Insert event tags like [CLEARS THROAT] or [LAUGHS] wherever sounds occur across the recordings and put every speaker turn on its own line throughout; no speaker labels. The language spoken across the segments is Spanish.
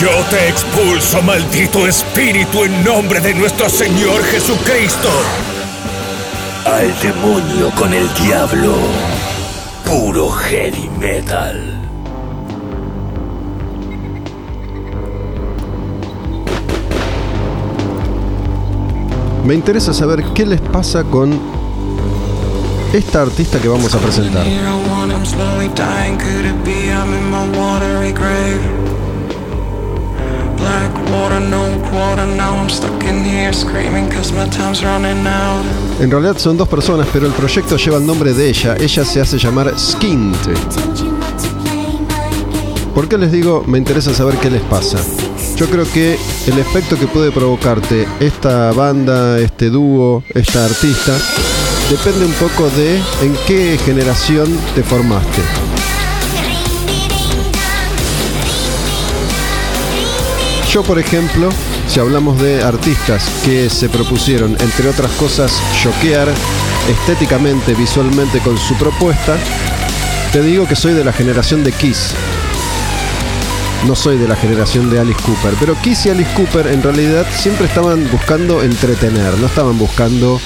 Yo te expulso, maldito espíritu, en nombre de nuestro Señor Jesucristo.
Al demonio con el diablo. Puro heavy metal.
Me interesa saber qué les pasa con esta artista que vamos a presentar. En realidad son dos personas, pero el proyecto lleva el nombre de ella. Ella se hace llamar Skint. ¿Por qué les digo me interesa saber qué les pasa? Yo creo que el efecto que puede provocarte esta banda, este dúo, esta artista, depende un poco de en qué generación te formaste. Yo, por ejemplo, si hablamos de artistas que se propusieron, entre otras cosas, choquear estéticamente, visualmente con su propuesta, te digo que soy de la generación de Kiss. No soy de la generación de Alice Cooper, pero Kiss y Alice Cooper en realidad siempre estaban buscando entretener, no estaban buscando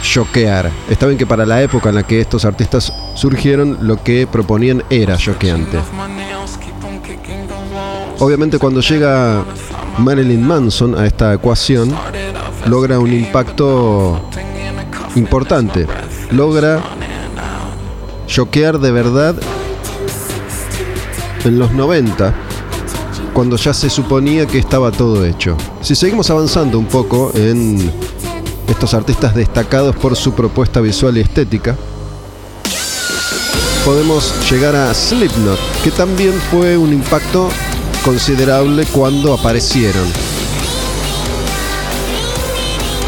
choquear. Está bien que para la época en la que estos artistas surgieron, lo que proponían era choqueante. Obviamente cuando llega Marilyn Manson a esta ecuación, logra un impacto importante. Logra choquear de verdad en los 90, cuando ya se suponía que estaba todo hecho. Si seguimos avanzando un poco en estos artistas destacados por su propuesta visual y estética, podemos llegar a Slipknot, que también fue un impacto considerable cuando aparecieron.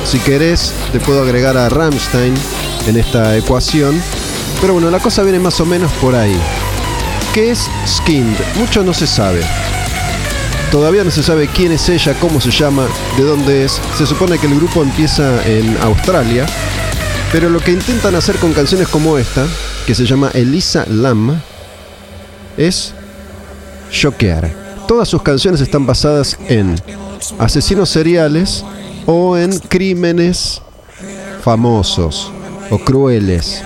Si querés, te puedo agregar a Rammstein en esta ecuación, pero bueno, la cosa viene más o menos por ahí. ¿Qué es Skinned? Mucho no se sabe. Todavía no se sabe quién es ella, cómo se llama, de dónde es. Se supone que el grupo empieza en Australia, pero lo que intentan hacer con canciones como esta, que se llama Elisa Lam, es choquear. Todas sus canciones están basadas en asesinos seriales o en crímenes famosos o crueles.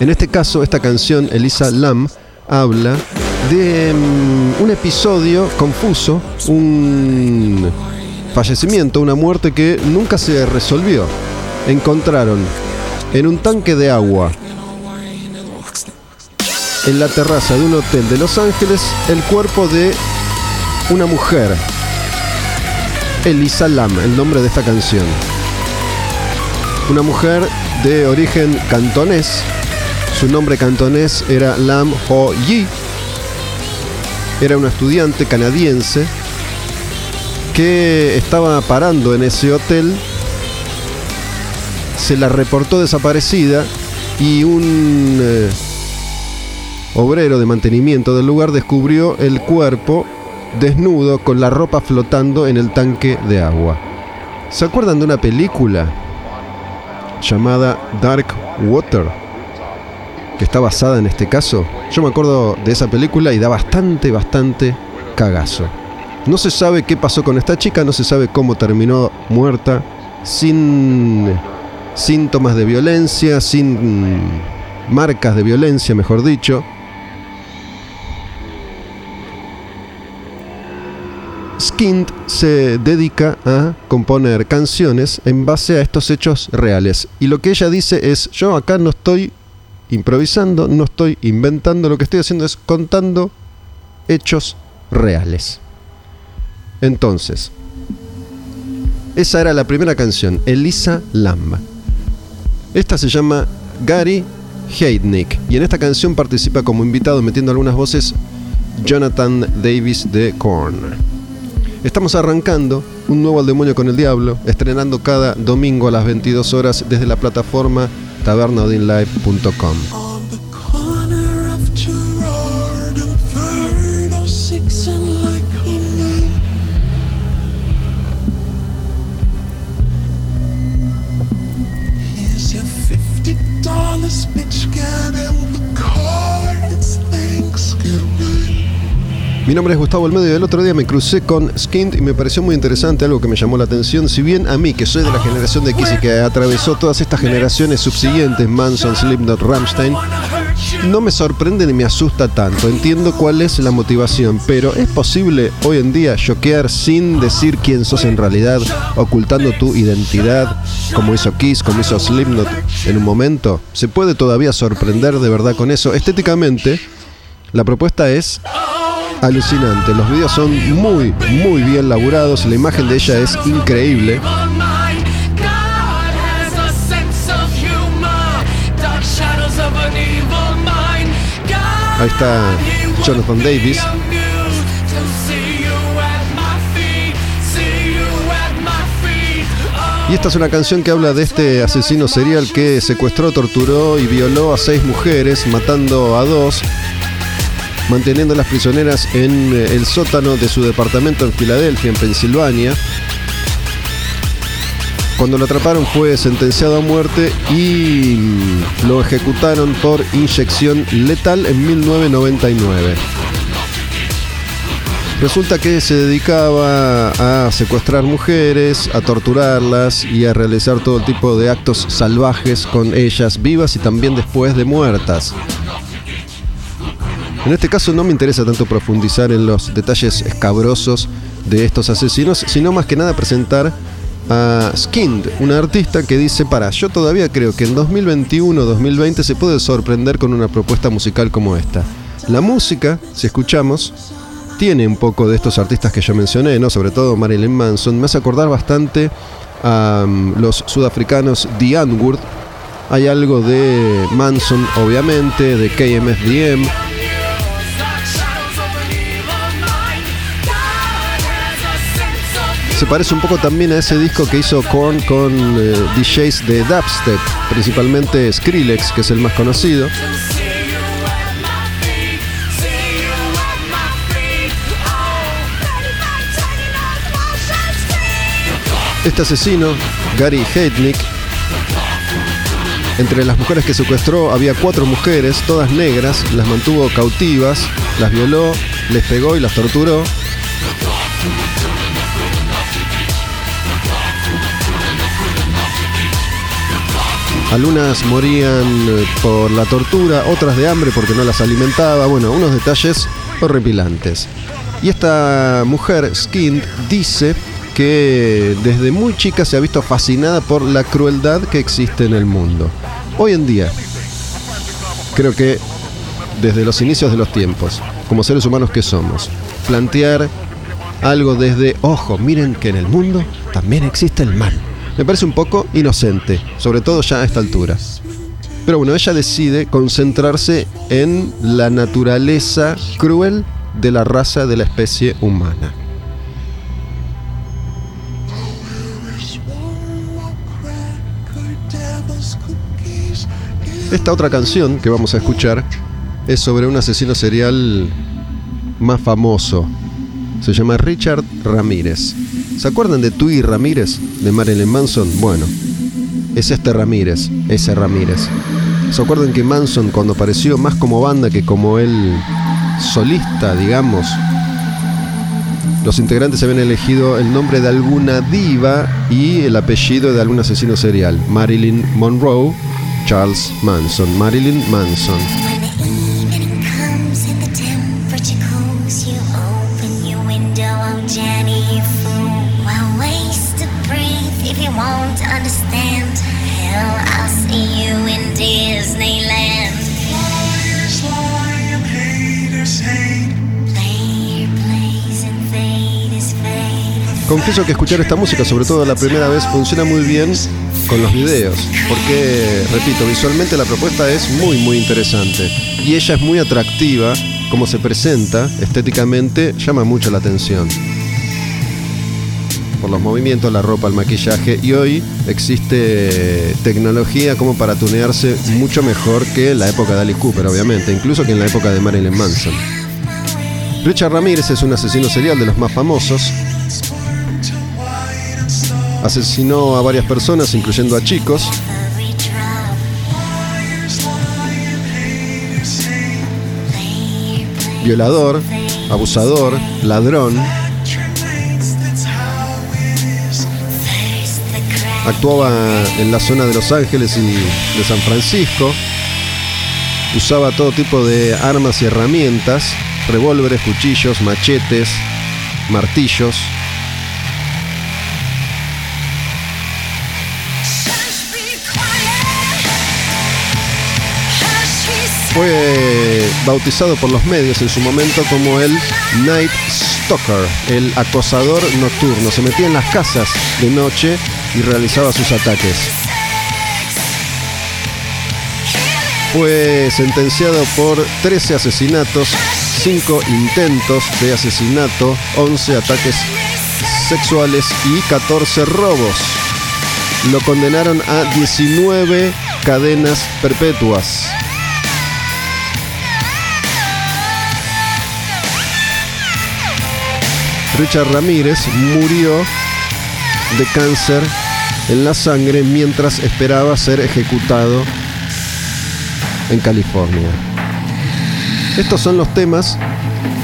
En este caso, esta canción, Elisa Lam, habla de mm, un episodio confuso, un fallecimiento, una muerte que nunca se resolvió. Encontraron en un tanque de agua en la terraza de un hotel de Los Ángeles el cuerpo de una mujer, Elisa Lam, el nombre de esta canción. Una mujer de origen cantonés, su nombre cantonés era Lam Ho Yi. Era una estudiante canadiense que estaba parando en ese hotel. Se la reportó desaparecida y un eh, obrero de mantenimiento del lugar descubrió el cuerpo desnudo con la ropa flotando en el tanque de agua. ¿Se acuerdan de una película llamada Dark Water? que está basada en este caso, yo me acuerdo de esa película y da bastante, bastante cagazo. No se sabe qué pasó con esta chica, no se sabe cómo terminó muerta, sin síntomas de violencia, sin marcas de violencia, mejor dicho. Skind se dedica a componer canciones en base a estos hechos reales. Y lo que ella dice es, yo acá no estoy improvisando, no estoy inventando, lo que estoy haciendo es contando hechos reales. Entonces, esa era la primera canción, Elisa Lamba. Esta se llama Gary Heidnik y en esta canción participa como invitado metiendo algunas voces Jonathan Davis de Korn. Estamos arrancando un nuevo Al Demonio con el Diablo, estrenando cada domingo a las 22 horas desde la plataforma tabernaudinlive.com. Mi nombre es Gustavo Olmedo y el otro día me crucé con Skind y me pareció muy interesante, algo que me llamó la atención. Si bien a mí, que soy de la generación de X y que atravesó todas estas generaciones subsiguientes, Manson, Slipknot, Rammstein, no me sorprende ni me asusta tanto. Entiendo cuál es la motivación, pero ¿es posible hoy en día choquear sin decir quién sos en realidad, ocultando tu identidad, como hizo Kiss, como hizo Slipknot en un momento? ¿Se puede todavía sorprender de verdad con eso? Estéticamente, la propuesta es alucinante. Los videos son muy, muy bien laburados. La imagen de ella es increíble. Ahí está Jonathan Davis. Y esta es una canción que habla de este asesino serial que secuestró, torturó y violó a seis mujeres, matando a dos manteniendo las prisioneras en eh, el sótano de su departamento en Filadelfia, en Pensilvania. Cuando lo atraparon fue sentenciado a muerte y lo ejecutaron por inyección letal en 1999. Resulta que se dedicaba a secuestrar mujeres, a torturarlas y a realizar todo tipo de actos salvajes con ellas vivas y también después de muertas. En este caso no me interesa tanto profundizar en los detalles escabrosos de estos asesinos, sino más que nada presentar a Skind, una artista que dice, para, yo todavía creo que en 2021-2020 se puede sorprender con una propuesta musical como esta. La música, si escuchamos, tiene un poco de estos artistas que yo mencioné, ¿no? sobre todo Marilyn Manson, me hace acordar bastante a um, los sudafricanos The Antwoord. Hay algo de Manson, obviamente, de KMFDM, se parece un poco también a ese disco que hizo Korn con eh, DJs de dubstep, principalmente Skrillex, que es el más conocido. Este asesino, Gary Heidnik, entre las mujeres que secuestró había cuatro mujeres, todas negras, las mantuvo cautivas, las violó, les pegó y las torturó. Algunas morían eh, por la tortura, otras de hambre porque no las alimentaba. Bueno, unos detalles horripilantes. Y esta mujer, Skind, dice que desde muy chica se ha visto fascinada por la crueldad que existe en el mundo. Hoy en día, creo que desde los inicios de los tiempos, como seres humanos que somos, plantear algo desde, ojo, miren que en el mundo también existe el mal me parece un poco inocente, sobre todo ya a esta altura. Pero bueno, ella decide concentrarse en la naturaleza cruel de la raza de la especie humana. Esta otra canción que vamos a escuchar es sobre un asesino serial más famoso. Se llama Richard Ramírez. ¿Se acuerdan de Tui Ramírez de Marilyn Manson? Bueno, es este Ramírez, ese Ramírez. ¿Se acuerdan que Manson cuando apareció más como banda que como el solista, digamos? Los integrantes habían elegido el nombre de alguna diva y el apellido de algún asesino serial. Marilyn Monroe, Charles Manson. Marilyn Manson. Confieso que escuchar esta música, sobre todo la primera vez, funciona muy bien con los videos. Porque, repito, visualmente la propuesta es muy, muy interesante. Y ella es muy atractiva, como se presenta estéticamente, llama mucho la atención. Por los movimientos, la ropa, el maquillaje. Y hoy existe tecnología como para tunearse mucho mejor que en la época de Alice Cooper, obviamente. Incluso que en la época de Marilyn Manson. Richard Ramírez es un asesino serial de los más famosos. Asesinó a varias personas, incluyendo a chicos. Violador, abusador, ladrón. Actuaba en la zona de Los Ángeles y de San Francisco. Usaba todo tipo de armas y herramientas. Revólveres, cuchillos, machetes, martillos. Fue bautizado por los medios en su momento como el Night Stalker, el acosador nocturno. Se metía en las casas de noche y realizaba sus ataques. Fue sentenciado por 13 asesinatos, 5 intentos de asesinato, 11 ataques sexuales y 14 robos. Lo condenaron a 19 cadenas perpetuas. Richard Ramírez murió de cáncer en la sangre mientras esperaba ser ejecutado en California. Estos son los temas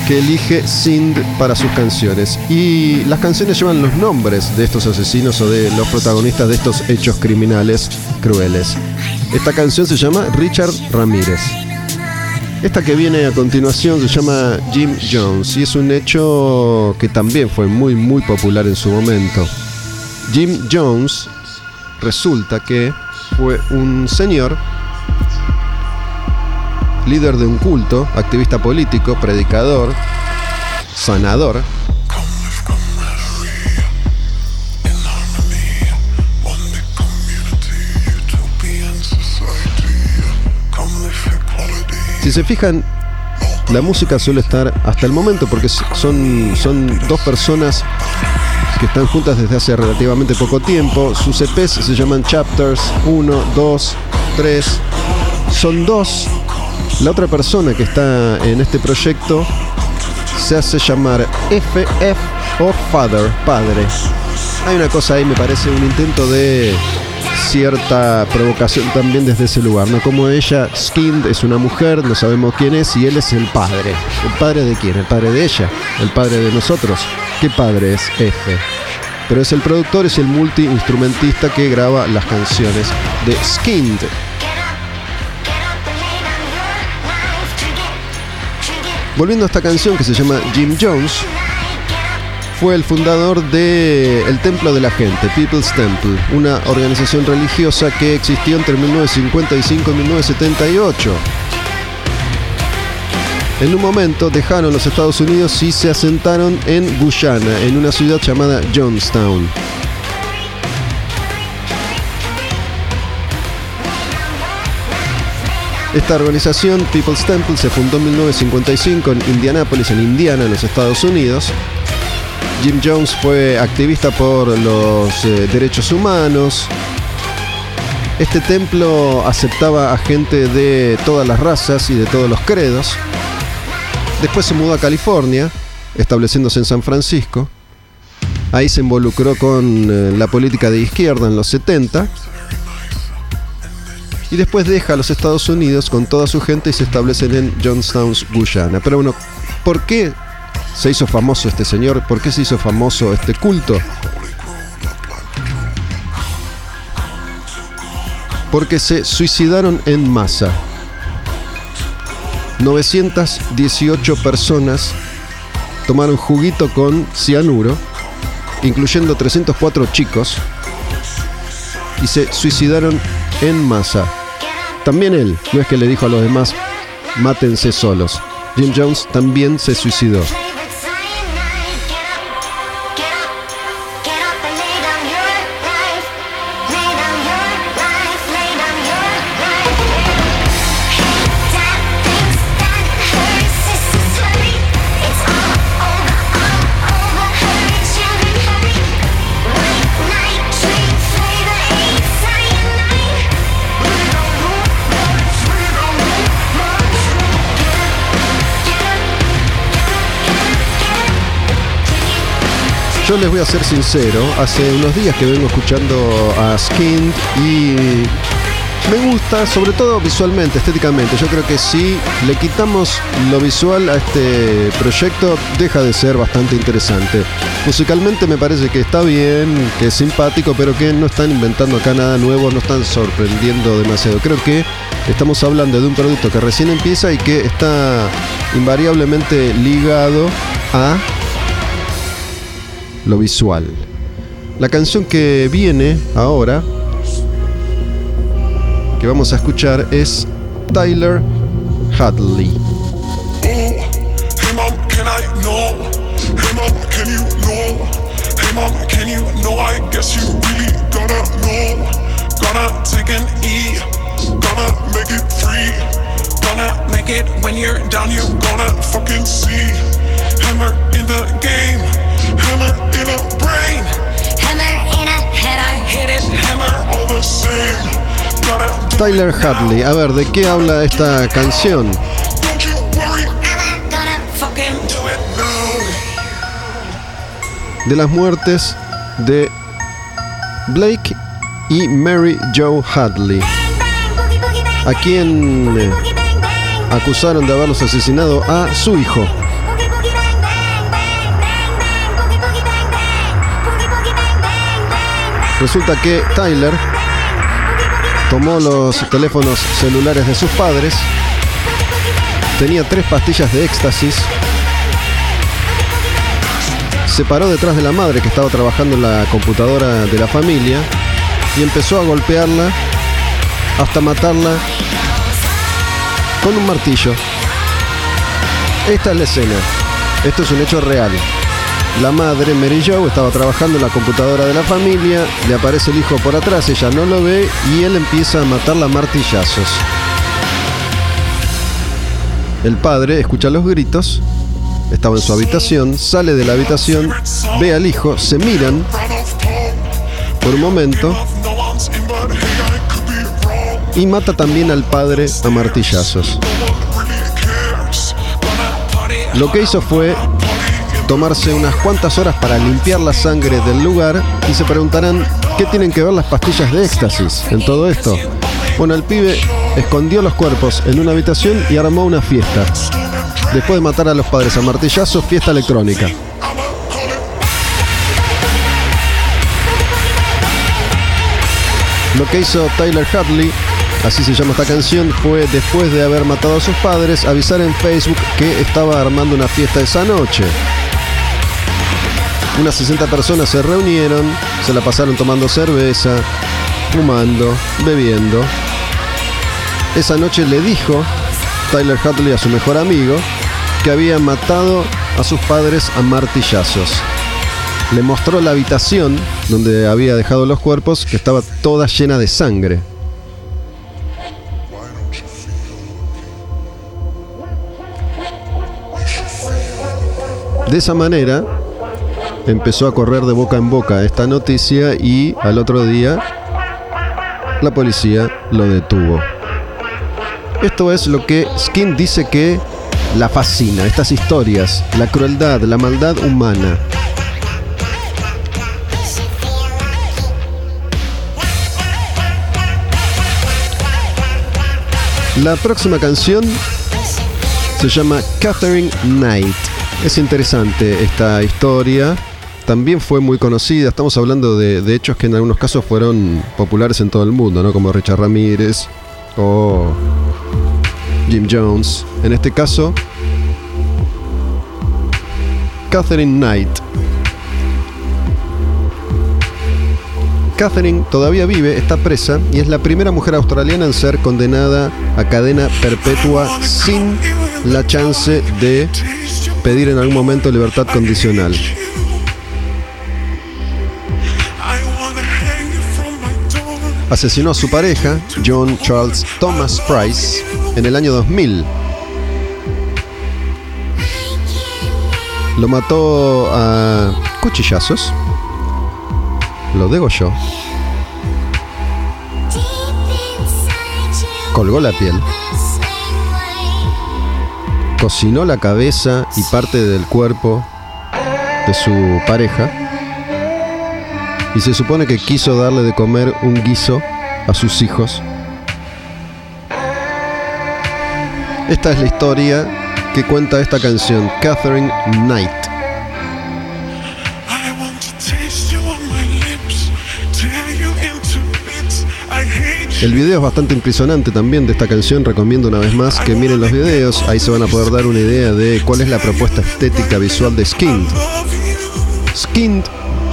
que elige Sind para sus canciones. Y las canciones llevan los nombres de estos asesinos o de los protagonistas de estos hechos criminales crueles. Esta canción se llama Richard Ramírez. Esta que viene a continuación se llama Jim Jones y es un hecho que también fue muy muy popular en su momento. Jim Jones resulta que fue un señor, líder de un culto, activista político, predicador, sanador, Si se fijan, la música suele estar hasta el momento, porque son, son dos personas que están juntas desde hace relativamente poco tiempo. Sus EPs se llaman Chapters 1, 2, 3. Son dos. La otra persona que está en este proyecto se hace llamar FF o Father, padre. Hay una cosa ahí, me parece, un intento de cierta provocación también desde ese lugar, ¿no? Como ella, Skinned, es una mujer, no sabemos quién es, y él es el padre. ¿El padre de quién? ¿El padre de ella? ¿El padre de nosotros? ¿Qué padre es F? Pero es el productor, es el multi-instrumentista que graba las canciones de Skinned. Volviendo a esta canción que se llama Jim Jones, fue el fundador del el Templo de la Gente, People's Temple, una organización religiosa que existió entre 1955 y 1978. En un momento dejaron los Estados Unidos y se asentaron en Guyana, en una ciudad llamada Johnstown. Esta organización, People's Temple, se fundó en 1955 en Indianápolis, en Indiana, en los Estados Unidos. Jim Jones fue activista por los eh, derechos humanos. Este templo aceptaba a gente de todas las razas y de todos los credos. Después se mudó a California, estableciéndose en San Francisco. Ahí se involucró con eh, la política de izquierda en los 70. Y después deja a los Estados Unidos con toda su gente y se establecen en Johnstown, Guyana. Pero bueno, ¿por qué se hizo famoso este señor? ¿Por qué se hizo famoso este culto? Porque se suicidaron en masa. 918 personas tomaron juguito con cianuro, incluyendo 304 chicos. y se suicidaron en masa. También él, no es que le dijo a los demás, mátense solos. Jim Jones también se suicidó. Les voy a ser sincero, hace unos días que vengo escuchando a Skinned y me gusta, sobre todo visualmente, estéticamente. Yo creo que si le quitamos lo visual a este proyecto, deja de ser bastante interesante. Musicalmente me parece que está bien, que es simpático, pero que no están inventando acá nada nuevo, no están sorprendiendo demasiado. Creo que estamos hablando de un producto que recién empieza y que está invariablemente ligado a lo visual. La canción que viene ahora, que vamos a escuchar, es Tyler Hadley.
Gonna make it when you're down, you gonna fucking see. Hammer in the game, hammer in a brain.
Hammer in a head, I
Hit it, hammer all the same.
Tyler Hadley, a ver, ¿de qué habla esta canción? De las muertes de Blake y Mary Jo Hadley, a quien acusaron de haberlos asesinado a su hijo. Resulta que Tyler tomó los teléfonos celulares de sus padres, tenía tres pastillas de éxtasis, se paró detrás de la madre que estaba trabajando en la computadora de la familia y empezó a golpearla hasta matarla con un martillo. Esta es la escena. Esto es un hecho real. La madre, Mary Jo, estaba trabajando en la computadora de la familia, le aparece el hijo por atrás, ella no lo ve y él empieza a matarla a martillazos. El padre escucha los gritos, estaba en su habitación, sale de la habitación, ve al hijo, se miran por un momento y mata también al padre a martillazos. Lo que hizo fue tomarse unas cuantas horas para limpiar la sangre del lugar y se preguntarán qué tienen que ver las pastillas de éxtasis en todo esto. Bueno, el pibe escondió los cuerpos en una habitación y armó una fiesta. Después de matar a los padres a martillazos, fiesta electrónica. Lo que hizo Tyler Hadley, así se llama esta canción, fue después de haber matado a sus padres, avisar en Facebook que estaba armando una fiesta esa noche. Unas 60 personas se reunieron, se la pasaron tomando cerveza, fumando, bebiendo. Esa noche le dijo Tyler Hadley a su mejor amigo que había matado a sus padres a martillazos. Le mostró la habitación donde había dejado los cuerpos que estaba toda llena de sangre. De esa manera empezó a correr de boca en boca esta noticia y al otro día la policía lo detuvo. Esto es lo que Skin dice que la fascina, estas historias, la crueldad, la maldad humana. La próxima canción se llama Catherine Knight. Es interesante esta historia. También fue muy conocida. Estamos hablando de, de hechos que en algunos casos fueron populares en todo el mundo, ¿no? Como Richard Ramírez o Jim Jones. En este caso, Catherine Knight. Catherine todavía vive, está presa y es la primera mujer australiana en ser condenada a cadena perpetua sin la chance de pedir en algún momento libertad condicional. Asesinó a su pareja, John Charles Thomas Price, en el año 2000. Lo mató a cuchillazos. Lo degolló. Colgó la piel. Cocinó la cabeza y parte del cuerpo de su pareja. Y se supone que quiso darle de comer un guiso a sus hijos. Esta es la historia que cuenta esta canción, Catherine Knight. El video es bastante impresionante también de esta canción, recomiendo una vez más que miren los videos, ahí se van a poder dar una idea de cuál es la propuesta estética visual de Skinned. Skinned,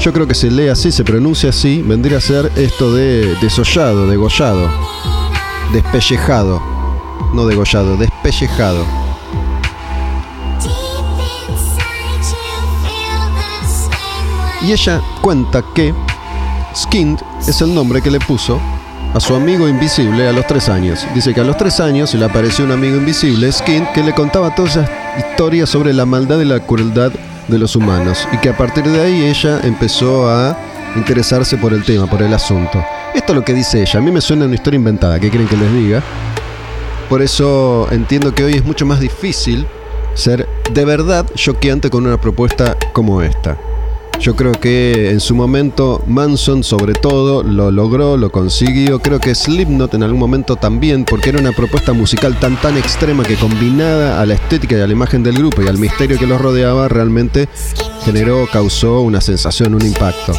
yo creo que se lee así, se pronuncia así, vendría a ser esto de desollado, degollado, despellejado, no degollado, despellejado. Y ella cuenta que Skinned es el nombre que le puso a su amigo invisible a los tres años. Dice que a los tres años le apareció un amigo invisible, Skinned, que le contaba todas esas historias sobre la maldad y la crueldad de los humanos. Y que a partir de ahí ella empezó a interesarse por el tema, por el asunto. Esto es lo que dice ella. A mí me suena una historia inventada. ¿Qué quieren que les diga? Por eso entiendo que hoy es mucho más difícil ser de verdad choqueante con una propuesta como esta. Yo creo que en su momento Manson sobre todo lo logró, lo consiguió. Creo que Slipknot en algún momento también, porque era una propuesta musical tan tan extrema que combinada a la estética y a la imagen del grupo y al misterio que los rodeaba, realmente generó, causó una sensación, un impacto.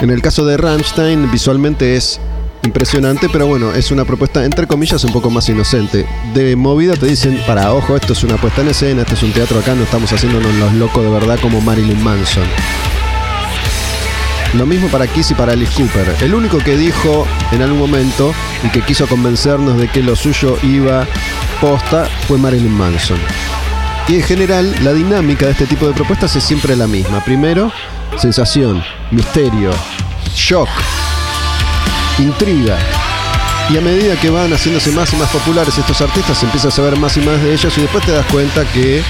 En el caso de Rammstein, visualmente es impresionante, pero bueno, es una propuesta entre comillas un poco más inocente. De movida te dicen, para ojo, esto es una puesta en escena, esto es un teatro acá, no estamos haciéndonos los locos de verdad como Marilyn Manson. Lo mismo para Kiss y para Alice Cooper. El único que dijo en algún momento y que quiso convencernos de que lo suyo iba posta fue Marilyn Manson. Y en general, la dinámica de este tipo de propuestas es siempre la misma. Primero, sensación, misterio, shock, intriga. Y a medida que van haciéndose más y más populares estos artistas, empieza a saber más y más de ellos y después te das cuenta que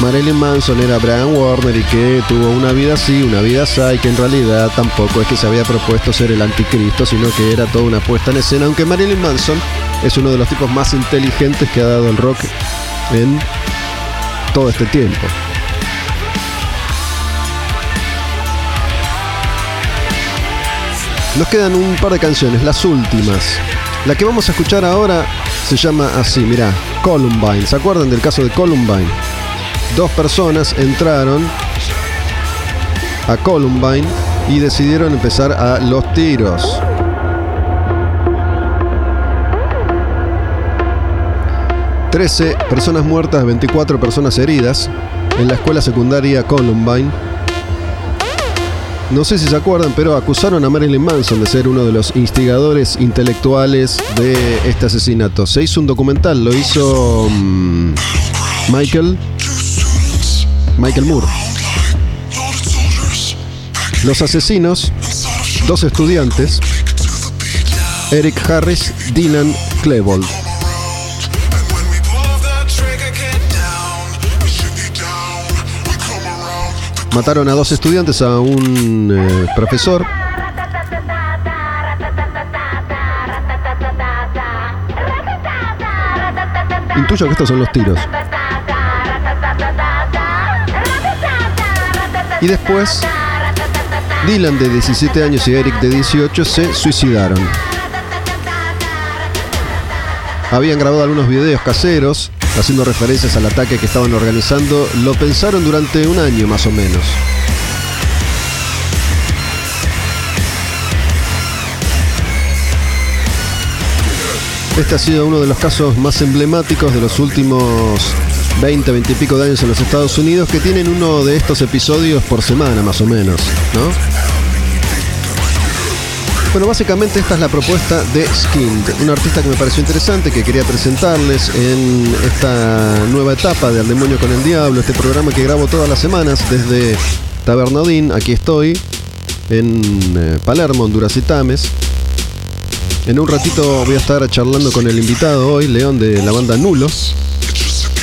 Marilyn Manson era Brian Warner y que tuvo una vida así, una vida así, que en realidad tampoco es que se había propuesto ser el anticristo, sino que era toda una puesta en escena, aunque Marilyn Manson es uno de los tipos más inteligentes que ha dado el rock en todo este tiempo. Nos quedan un par de canciones, las últimas. La que vamos a escuchar ahora se llama así, mirá, Columbine. ¿Se acuerdan del caso de Columbine? Dos personas entraron a Columbine y decidieron empezar a los tiros. Trece personas muertas, 24 personas heridas en la escuela secundaria Columbine. No sé si se acuerdan, pero acusaron a Marilyn Manson de ser uno de los instigadores intelectuales de este asesinato. Se hizo un documental, lo hizo mm, Michael Michael Moore. Los asesinos, dos estudiantes, Eric Harris, Dylan Klebold. Mataron a dos estudiantes, a un eh, profesor. Intuyo que estos son los tiros. Y después, Dylan de 17 años y Eric de 18 se suicidaron. Habían grabado algunos videos caseros haciendo referencias al ataque que estaban organizando. Lo pensaron durante un año más o menos. Este ha sido uno de los casos más emblemáticos de los últimos 20, 20 y pico de años en los Estados Unidos que tienen uno de estos episodios por semana más o menos, ¿no? Bueno, básicamente esta es la propuesta de Skinned, un artista que me pareció interesante, que quería presentarles en esta nueva etapa de Al Demonio con el Diablo, este programa que grabo todas las semanas desde Tabernadín, aquí estoy, en eh, Palermo, Honduras y Tames. En un ratito voy a estar charlando con el invitado hoy, León de la banda Nulos.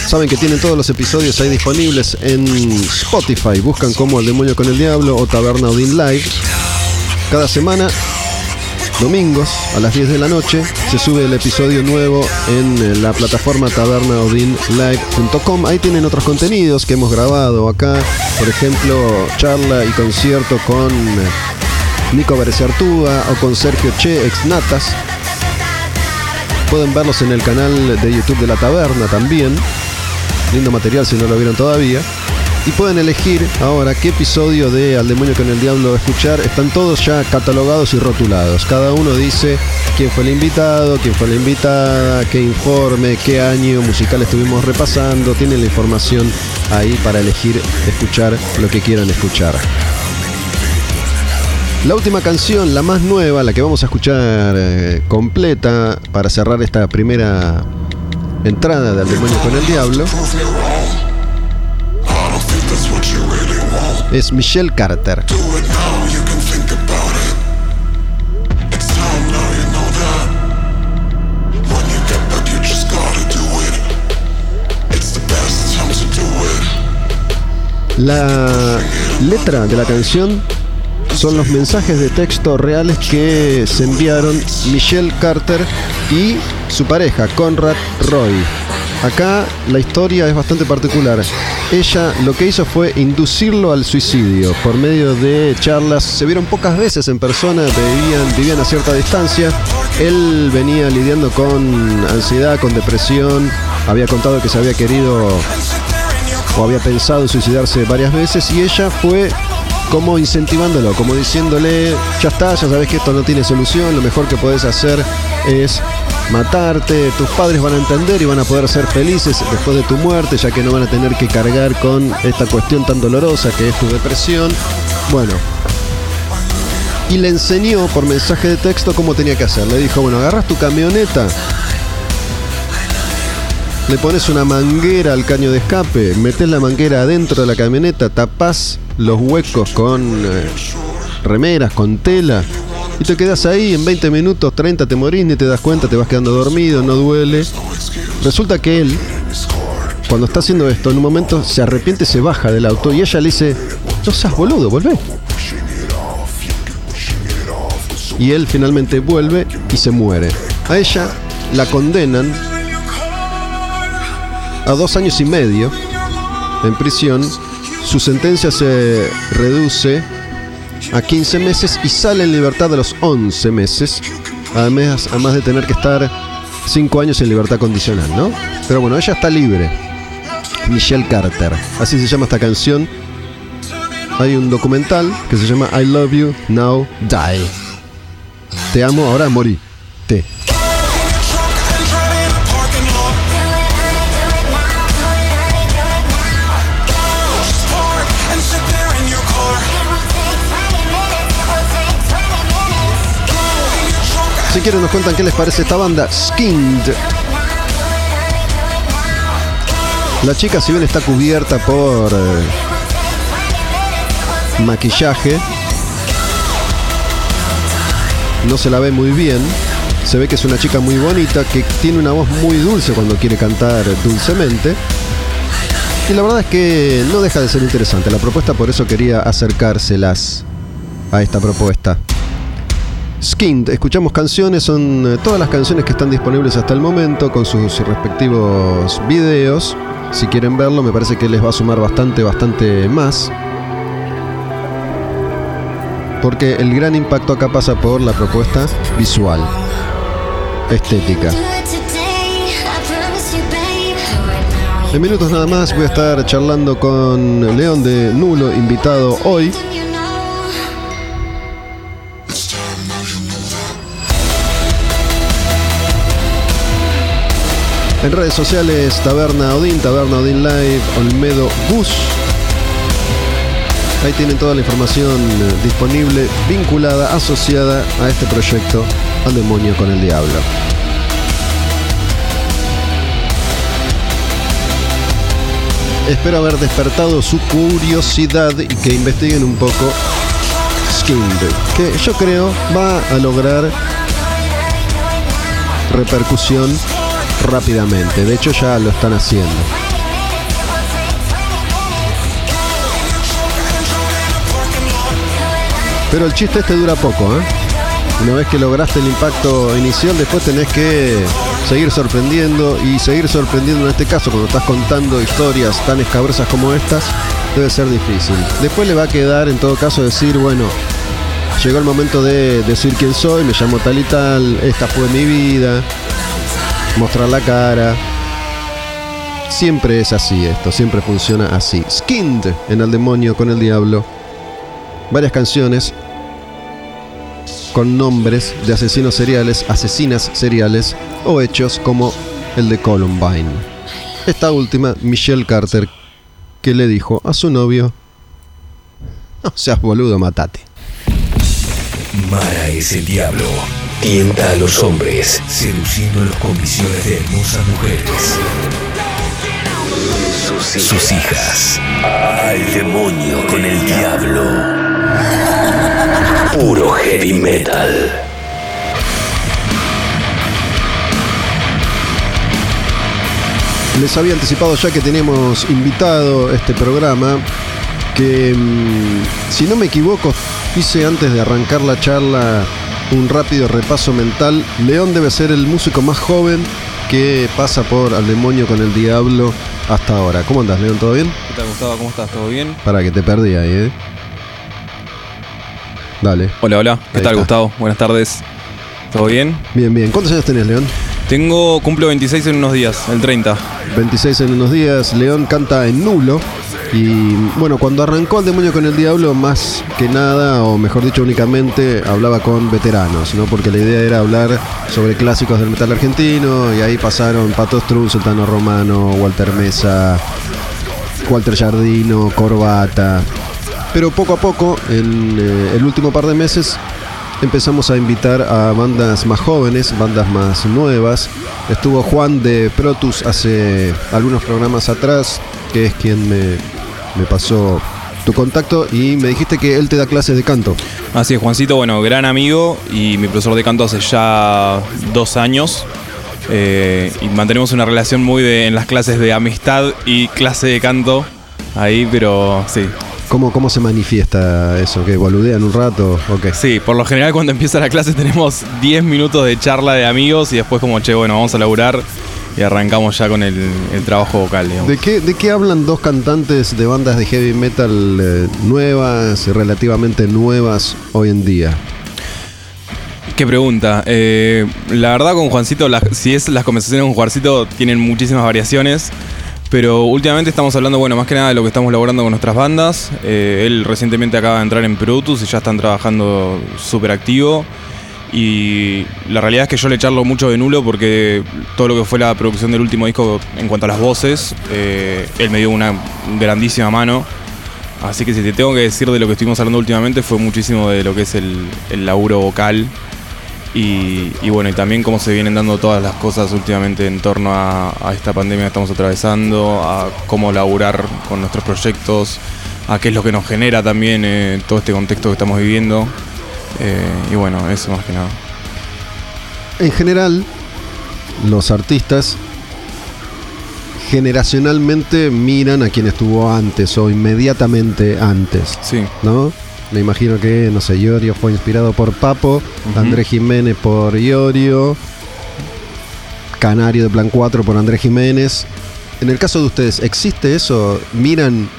Saben que tienen todos los episodios ahí disponibles en Spotify. Buscan como El Demonio con el Diablo o Taberna Odin Live. Cada semana, domingos a las 10 de la noche, se sube el episodio nuevo en eh, la plataforma tabernaodinlive.com. Ahí tienen otros contenidos que hemos grabado acá. Por ejemplo, charla y concierto con eh, Nico Berecertúa o con Sergio Che, ex Natas. Pueden verlos en el canal de YouTube de la taberna también. Lindo material si no lo vieron todavía. Y pueden elegir ahora qué episodio de Al Demonio con el Diablo escuchar. Están todos ya catalogados y rotulados. Cada uno dice quién fue el invitado, quién fue la invitada, qué informe, qué año musical estuvimos repasando. Tienen la información ahí para elegir escuchar lo que quieran escuchar. La última canción, la más nueva, la que vamos a escuchar eh, completa para cerrar esta primera entrada de Al Demonio con el Diablo, es Michelle Carter. La letra de la canción son los mensajes de texto reales que se enviaron Michelle Carter y su pareja, Conrad Roy. Acá la historia es bastante particular. Ella lo que hizo fue inducirlo al suicidio por medio de charlas. Se vieron pocas veces en persona, vivían, a cierta distancia. Él venía lidiando con ansiedad, con depresión. Había contado que se había querido o había pensado en suicidarse varias veces y ella fue como incentivándolo, como diciéndole, ya está, ya sabes que esto no tiene solución, lo mejor que puedes hacer es matarte, tus padres van a entender y van a poder ser felices después de tu muerte, ya que no van a tener que cargar con esta cuestión tan dolorosa que es tu depresión. Bueno. Y le enseñó por mensaje de texto cómo tenía que hacer. Le dijo, bueno, agarras tu camioneta, le pones una manguera al caño de escape, metes la manguera adentro de la camioneta, tapás los huecos con eh, remeras, con tela, y te quedas ahí en 20 minutos, 30 te morís, ni te das cuenta, te vas quedando dormido, no duele. Resulta que él, cuando está haciendo esto, en un momento se arrepiente, se baja del auto y ella le dice, no seas boludo, volvé. Y él finalmente vuelve y se muere. A ella la condenan a dos años y medio en prisión. Su sentencia se reduce a 15 meses y sale en libertad a los 11 meses. Además, además de tener que estar 5 años en libertad condicional, ¿no? Pero bueno, ella está libre. Michelle Carter. Así se llama esta canción. Hay un documental que se llama I Love You Now Die. Te amo, ahora morí. Te. Si quieren nos cuentan qué les parece esta banda, Skinned. La chica si bien está cubierta por eh, maquillaje, no se la ve muy bien. Se ve que es una chica muy bonita, que tiene una voz muy dulce cuando quiere cantar dulcemente. Y la verdad es que no deja de ser interesante la propuesta, por eso quería acercárselas a esta propuesta. Skinned, escuchamos canciones, son eh, todas las canciones que están disponibles hasta el momento con sus respectivos videos. Si quieren verlo, me parece que les va a sumar bastante, bastante más. Porque el gran impacto acá pasa por la propuesta visual, estética. En minutos nada más voy a estar charlando con León de Nulo, invitado hoy. En redes sociales, Taberna Odín, Taberna Odín Live, Olmedo Bus. Ahí tienen toda la información eh, disponible, vinculada, asociada a este proyecto Al demonio con el diablo. Espero haber despertado su curiosidad y que investiguen un poco que yo creo va a lograr repercusión rápidamente. De hecho ya lo están haciendo. Pero el chiste este dura poco, ¿eh? Una vez que lograste el impacto inicial, después tenés que seguir sorprendiendo y seguir sorprendiendo en este caso, cuando estás contando historias tan escabrosas como estas, debe ser difícil. Después le va a quedar, en todo caso, decir, bueno, llegó el momento de decir quién soy, me llamo tal y tal, esta fue mi vida, mostrar la cara. Siempre es así esto, siempre funciona así. Skinned en Al Demonio con el Diablo. Varias canciones con nombres de asesinos seriales, asesinas seriales o hechos como el de Columbine. Esta última, Michelle Carter, que le dijo a su novio, no seas boludo, matate.
Mara es el diablo. Tienta a los hombres, seduciéndolos con visiones de hermosas mujeres. Sus hijas. Al demonio con el diablo. Puro heavy metal.
Les había anticipado ya que teníamos invitado este programa que, mm, si no me equivoco, hice antes de arrancar la charla un rápido repaso mental. León debe ser el músico más joven que pasa por Al Demonio con el Diablo hasta ahora. ¿Cómo andas, León? ¿Todo bien?
¿Qué tal, Gustavo? ¿Cómo estás? ¿Todo bien?
Para que te perdí ahí, ¿eh? Dale.
Hola, hola. ¿Qué
Ahí
tal,
está.
Gustavo? Buenas tardes. ¿Todo bien?
Bien, bien. ¿Cuántos años tenés, León?
Tengo, cumplo 26 en unos días, el 30.
26 en unos días. León canta en nulo. Y bueno, cuando arrancó el demonio con el diablo, más que nada, o mejor dicho, únicamente hablaba con veteranos, ¿no? Porque la idea era hablar sobre clásicos del metal argentino. Y ahí pasaron Pato Strun, Sultano Romano, Walter Mesa, Walter Jardino, Corbata. Pero poco a poco, en eh, el último par de meses, empezamos a invitar a bandas más jóvenes, bandas más nuevas. Estuvo Juan de Protus hace algunos programas atrás, que es quien me, me pasó tu contacto y me dijiste que él te da clases de canto.
Así es, Juancito, bueno, gran amigo y mi profesor de canto hace ya dos años. Eh, y mantenemos una relación muy de, en las clases de amistad y clase de canto ahí, pero sí.
¿Cómo, cómo se manifiesta eso? ¿Que boludean un rato? Ok.
Sí, por lo general cuando [LAUGHS] empieza la clase tenemos 10 minutos de charla de amigos y después como, che, bueno, vamos a laburar y arrancamos ya con el, el trabajo vocal, digamos.
¿De qué, ¿De qué hablan dos cantantes de bandas de heavy metal eh, nuevas, relativamente nuevas hoy en día?
Qué pregunta. Eh, la verdad con Juancito, las- si es las conversaciones con Juancito, tienen muchísimas variaciones. Pero últimamente estamos hablando, bueno, más que nada de lo que estamos logrando con nuestras bandas. Eh, él recientemente acaba de entrar en Produtus y ya están trabajando súper activo. Y la realidad es que yo le charlo mucho de nulo porque todo lo que fue la producción del último disco en cuanto a las voces, eh, él me dio una grandísima mano. Así que si te tengo que decir de lo que estuvimos hablando últimamente fue muchísimo de lo que es el, laburo vocal y, bueno, y también cómo se vienen dando todas las cosas últimamente en torno a, a esta pandemia que estamos atravesando, a cómo laburar con nuestros proyectos, a qué es lo que nos genera también eh, todo este contexto que estamos viviendo. Eh, y bueno, eso más que nada.
En general, los artistas generacionalmente miran a quien estuvo antes o inmediatamente antes,
Sí,
¿no? Me imagino que, no sé, Iorio fue inspirado por Papo, Andrés Jiménez por Iorio, Canario de Plan 4 por Andrés Jiménez. En el caso de ustedes, ¿existe eso? ¿Miran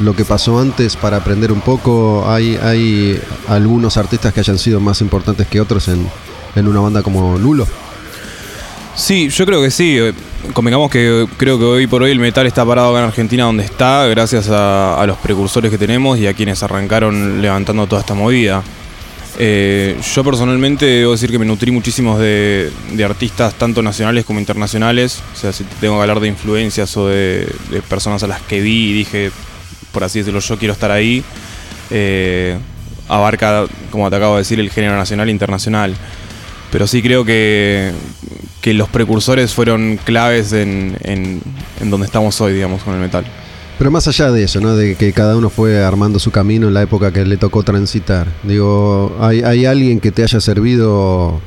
lo que pasó antes para aprender un poco? ¿Hay, hay algunos artistas que hayan sido más importantes que otros en, en una banda como Lulo?
Sí, yo creo que sí. Convengamos que creo que hoy por hoy el metal está parado acá en Argentina donde está, gracias a, los precursores que tenemos y a quienes arrancaron levantando toda esta movida. Eh, yo personalmente debo decir que me nutrí muchísimo de, de artistas tanto nacionales como internacionales. O sea, si tengo que hablar de influencias o de personas a las que vi y dije, por así decirlo, yo quiero estar ahí. eh, abarca, como te acabo de decir, el género nacional e internacional. Pero sí creo que, que los precursores fueron claves en, en- donde estamos hoy, digamos, con el metal.
Pero más allá de eso, ¿no? De que cada uno fue armando su camino en la época que le tocó transitar. Digo, ¿hay, hay alguien que te haya servido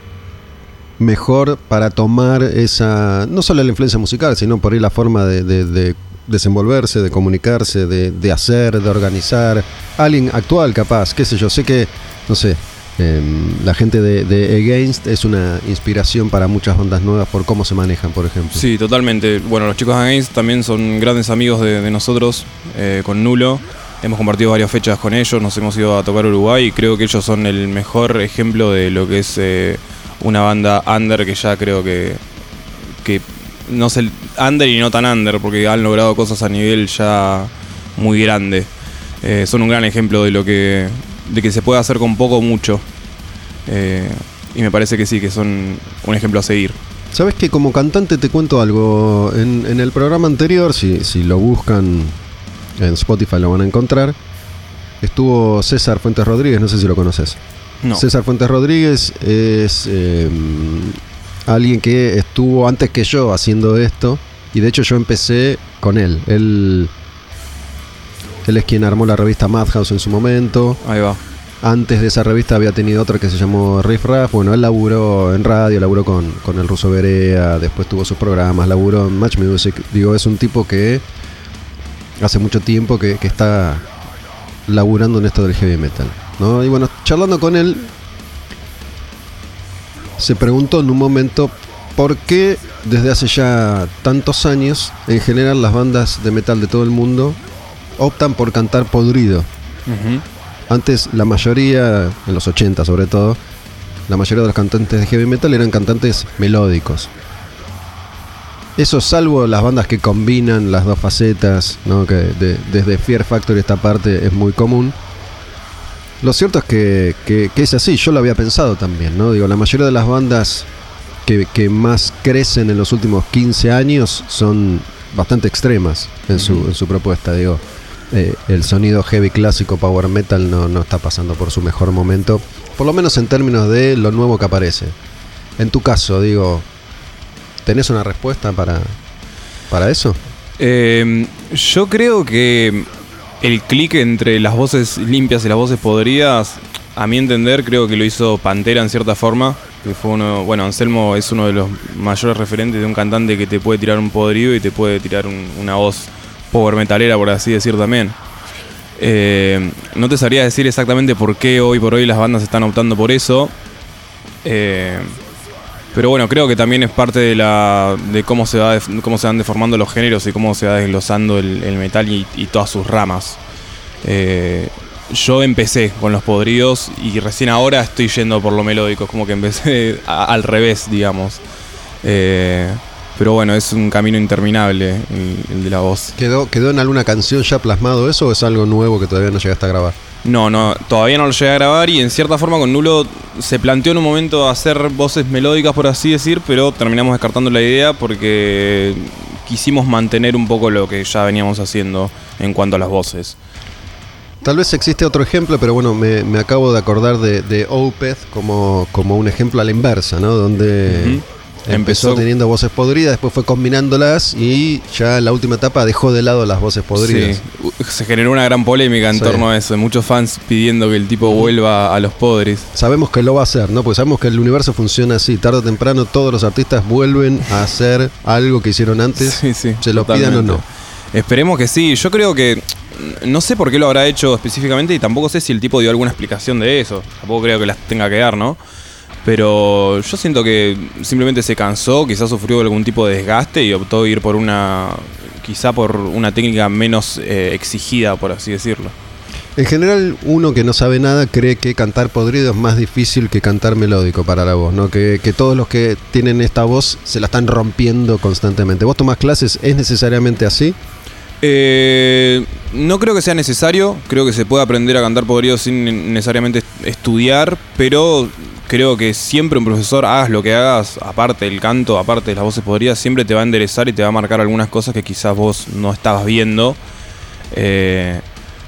mejor para tomar esa, no solo la influencia musical, sino por ahí la forma de desenvolverse, de comunicarse, de, de hacer, de organizar? Alguien actual capaz, qué sé yo, sé que, no sé, em, la gente de, de Against es una inspiración para muchas bandas nuevas por cómo se manejan, por ejemplo.
Sí, totalmente. Bueno, los chicos de Against también son grandes amigos de, nosotros, eh, con Nulo. Hemos compartido varias fechas con ellos, nos hemos ido a tocar Uruguay y creo que ellos son el mejor ejemplo de lo que es eh, una banda under que ya creo que, que no es el under y no tan under, porque han logrado cosas a nivel ya muy grande. Eh, son un gran ejemplo de lo que, de que se puede hacer con poco o mucho. Eh, y me parece que sí, que son un ejemplo a seguir.
Sabes que como cantante te cuento algo. En, en el programa anterior, si, si lo buscan en Spotify lo van a encontrar. Estuvo César Fuentes Rodríguez, no sé si lo conoces.
No.
César Fuentes Rodríguez es eh, alguien que estuvo antes que yo haciendo esto. Y de hecho yo empecé con él. Él, él es quien armó la revista Madhouse en su momento.
Ahí va.
Antes de esa revista había tenido otra que se llamó Riff Raff. Bueno, él laburó en radio, laburó con, con el ruso Berea, después tuvo sus programas, laburó en Match Music. Digo, es un tipo que hace mucho tiempo que, que está laburando en esto del heavy metal. ¿no? Y bueno, charlando con él, se preguntó en un momento por qué desde hace ya tantos años, en general las bandas de metal de todo el mundo optan por cantar podrido. Antes la mayoría, en los 80 sobre todo, la mayoría de los cantantes de heavy metal eran cantantes melódicos. Eso salvo las bandas que combinan las dos facetas, ¿no? que de- desde Fear Factory esta parte es muy común. Lo cierto es que, que- que es así, yo lo había pensado también, ¿no? Digo, la mayoría de las bandas que, que más crecen en los últimos 15 años son bastante extremas en su, en su propuesta, digo. Eh, el sonido heavy clásico power metal no, no está pasando por su mejor momento, por lo menos en términos de lo nuevo que aparece. En tu caso, digo, ¿tenés una respuesta para, para eso?
Eh, yo creo que el clic entre las voces limpias y las voces podridas, a mi entender, creo que lo hizo Pantera en cierta forma. Que fue uno, bueno, Anselmo es uno de los mayores referentes de un cantante que te puede tirar un podrido y te puede tirar un- una voz power metalera, por así decir también. Eh, no te sabría decir exactamente por qué hoy por hoy las bandas están optando por eso. Eh, pero bueno, creo que también es parte de la de cómo se va cómo se van deformando los géneros y cómo se va desglosando el, metal y, todas sus ramas. Eh, yo empecé con los podridos y recién ahora estoy yendo por lo melódico, como que empecé [LAUGHS] al revés, digamos. Eh, pero bueno, es un camino interminable el, el de la voz.
¿Quedó, ¿Quedó en alguna canción ya plasmado eso o es algo nuevo que todavía no llegaste a grabar?
No, no, todavía no lo llegué a grabar y en cierta forma con Nulo se planteó en un momento hacer voces melódicas, por así decir, pero terminamos descartando la idea porque quisimos mantener un poco lo que ya veníamos haciendo en cuanto a las voces.
Tal vez existe otro ejemplo, pero bueno, me, me acabo de acordar de, de Opeth como, como un ejemplo a la inversa, ¿no? Donde. Empezó
Empezó-
teniendo voces podridas, después fue combinándolas y ya en la última etapa dejó de lado las voces podridas.
Sí, se generó una gran polémica en
Sí.
torno a eso, muchos fans pidiendo que el tipo vuelva a los podres.
Sabemos que lo va a hacer, ¿no? Pues sabemos que el universo funciona así. Tarde o temprano todos los artistas vuelven a hacer algo que hicieron antes,
Sí, sí,
se lo pidan o no.
Esperemos que sí. Yo creo que. No sé por qué lo habrá hecho específicamente y tampoco sé si el tipo dio alguna explicación de eso. Tampoco creo que las tenga que dar, ¿no? Pero yo siento que simplemente se cansó, quizás sufrió algún tipo de desgaste y optó ir por una. quizá por una técnica menos eh, exigida, por así decirlo.
En general, uno que no sabe nada cree que cantar podrido es más difícil que cantar melódico para la voz, ¿no? Que, que todos los que tienen esta voz se la están rompiendo constantemente. ¿Vos tomás clases? ¿Es necesariamente así?
Eh, no creo que sea necesario, creo que se puede aprender a cantar podrido sin necesariamente estudiar, pero creo que siempre un profesor, hagas lo que hagas, aparte del canto, aparte de las voces podridas, siempre te va a enderezar y te va a marcar algunas cosas que quizás vos no estabas viendo. Eh,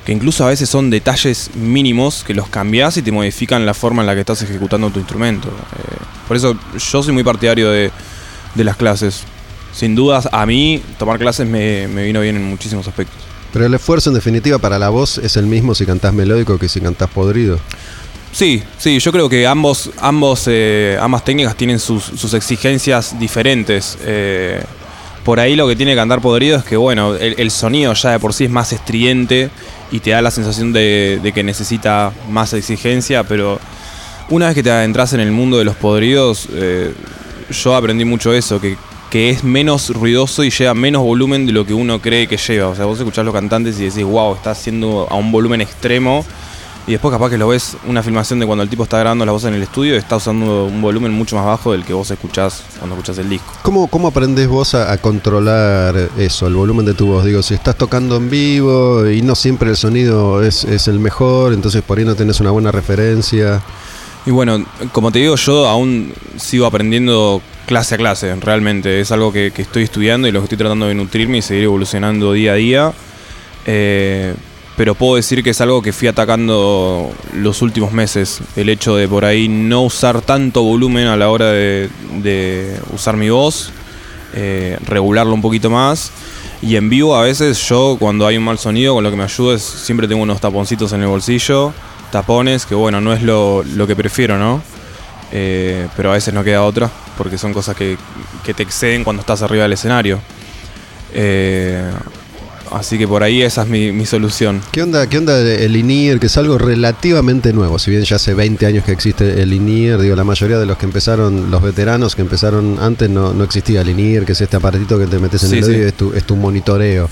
que incluso a veces son detalles mínimos que los cambias y te modifican la forma en la que estás ejecutando tu instrumento. Eh, por eso yo soy muy partidario de, de las clases. Sin dudas, a mí tomar clases me, me vino bien en muchísimos aspectos.
Pero el esfuerzo en definitiva para la voz es el mismo si cantás melódico que si cantás podrido.
Sí, sí, yo creo que ambos, ambos, eh, ambas técnicas tienen sus, exigencias diferentes. Eh, por ahí lo que tiene cantar podrido es que, bueno, el, el sonido ya de por sí es más estridente y te da la sensación de, de que necesita más exigencia, pero una vez que te adentras en el mundo de los podridos, eh, yo aprendí mucho eso, que, que es menos ruidoso y lleva menos volumen de lo que uno cree que lleva. O sea, vos escuchás los cantantes y decís, wow, está haciendo a un volumen extremo. Y después capaz que lo ves una filmación de cuando el tipo está grabando la voz en el estudio y está usando un volumen mucho más bajo del que vos escuchás cuando escuchás el disco.
¿Cómo, cómo aprendés vos a, a controlar eso, el volumen de tu voz? Digo, si estás tocando en vivo y no siempre el sonido es, es el mejor, entonces por ahí no tenés una buena referencia.
Y bueno, como te digo, yo aún sigo aprendiendo clase a clase, realmente. Es algo que, que estoy estudiando y lo que estoy tratando de nutrirme y seguir evolucionando día a día. Eh, pero puedo decir que es algo que fui atacando los últimos meses. El hecho de por ahí no usar tanto volumen a la hora de, usar mi voz, eh, regularlo un poquito más. Y en vivo a veces yo cuando hay un mal sonido, con lo que me ayuda es siempre tengo unos taponcitos en el bolsillo, tapones, que bueno, no es lo, lo que prefiero, ¿no? Eh, pero a veces no queda otra, porque son cosas que, que te exceden cuando estás arriba del escenario. Eh, así que por ahí esa es mi, mi solución.
¿Qué onda, qué onda el INIR, que es algo relativamente nuevo? Si bien ya hace 20 años que existe el INIR, digo, la mayoría de los que empezaron, los veteranos que empezaron antes, no, no existía el INIR, que es este aparatito que te metes en
Sí,
el
sí.
oído y es tu, es tu monitoreo.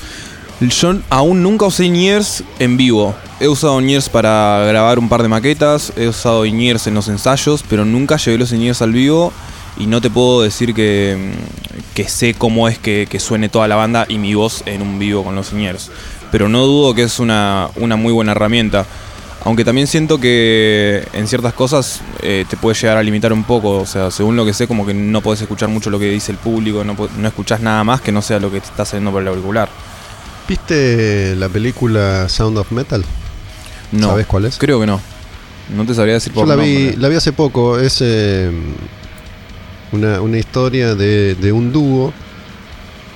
Yo aún nunca usé Niers en vivo. He usado Niers para grabar un par de maquetas, he usado Niers en los ensayos, pero nunca llevé los Niers al vivo y no te puedo decir que, mm, que sé cómo es que, que suene toda la banda y mi voz en un vivo con los Niers. Pero no dudo que es una, una muy buena herramienta. Aunque también siento que en ciertas cosas eh, te puede llegar a limitar un poco. O sea, según lo que sé, como que no podés escuchar mucho lo que dice el público, no, no escuchás nada más que no sea lo que te está saliendo por el auricular.
¿Viste la película Sound of Metal?
No.
¿Sabés cuál es?
Creo que no. No te sabría decir
Yo
por
la vi,
nombre.
la vi hace poco, es eh, una, una historia de, de un dúo,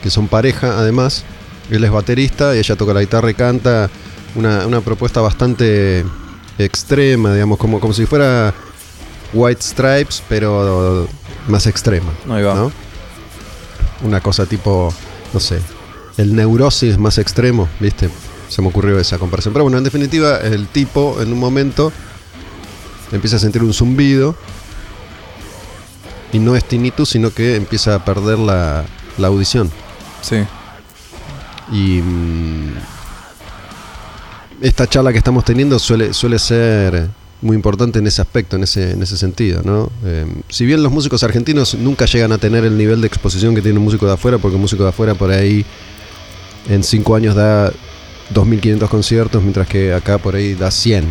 que son pareja además, él es baterista y ella toca la guitarra y canta, una, una propuesta bastante extrema, digamos, como, como si fuera White Stripes, pero más extrema.
Ahí va.
¿no? Una cosa tipo, no sé, el neurosis más extremo, ¿viste? Se me ocurrió esa comparación. Pero bueno, en definitiva, el tipo en un momento empieza a sentir un zumbido y no es tinnitus, sino que empieza a perder la, la audición.
Sí.
Y mm, esta charla que estamos teniendo suele, suele ser muy importante en ese aspecto, en ese, en ese sentido. ¿no? Eh, si bien los músicos argentinos nunca llegan a tener el nivel de exposición que tiene un músico de afuera, porque un músico de afuera por ahí en cinco años da 2.500 conciertos, mientras que acá por ahí da 100.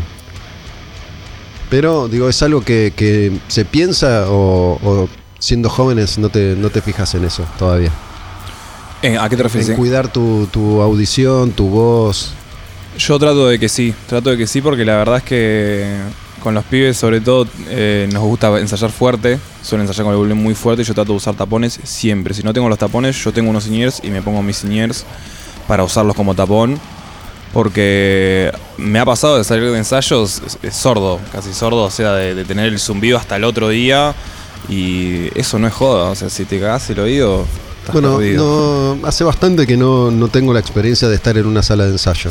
Pero digo, es algo que, que se piensa o, o siendo jóvenes no te, no te fijas en eso todavía.
Eh, ¿A qué te refieres?
En cuidar tu, tu audición, tu voz.
Yo trato de que sí, trato de que sí porque la verdad es que con los pibes sobre todo eh, nos gusta ensayar fuerte, suelen ensayar con el volumen muy fuerte y yo trato de usar tapones siempre. Si no tengo los tapones, yo tengo unos siniers y me pongo mis siniers para usarlos como tapón. Porque me ha pasado de salir de ensayos sordo, casi sordo, o sea, de, de tener el zumbido hasta el otro día. Y eso no es joda, o sea, si te cagás el oído, estás
Bueno,
perdido.
no, hace bastante que no, no tengo la experiencia de estar en una sala de ensayo.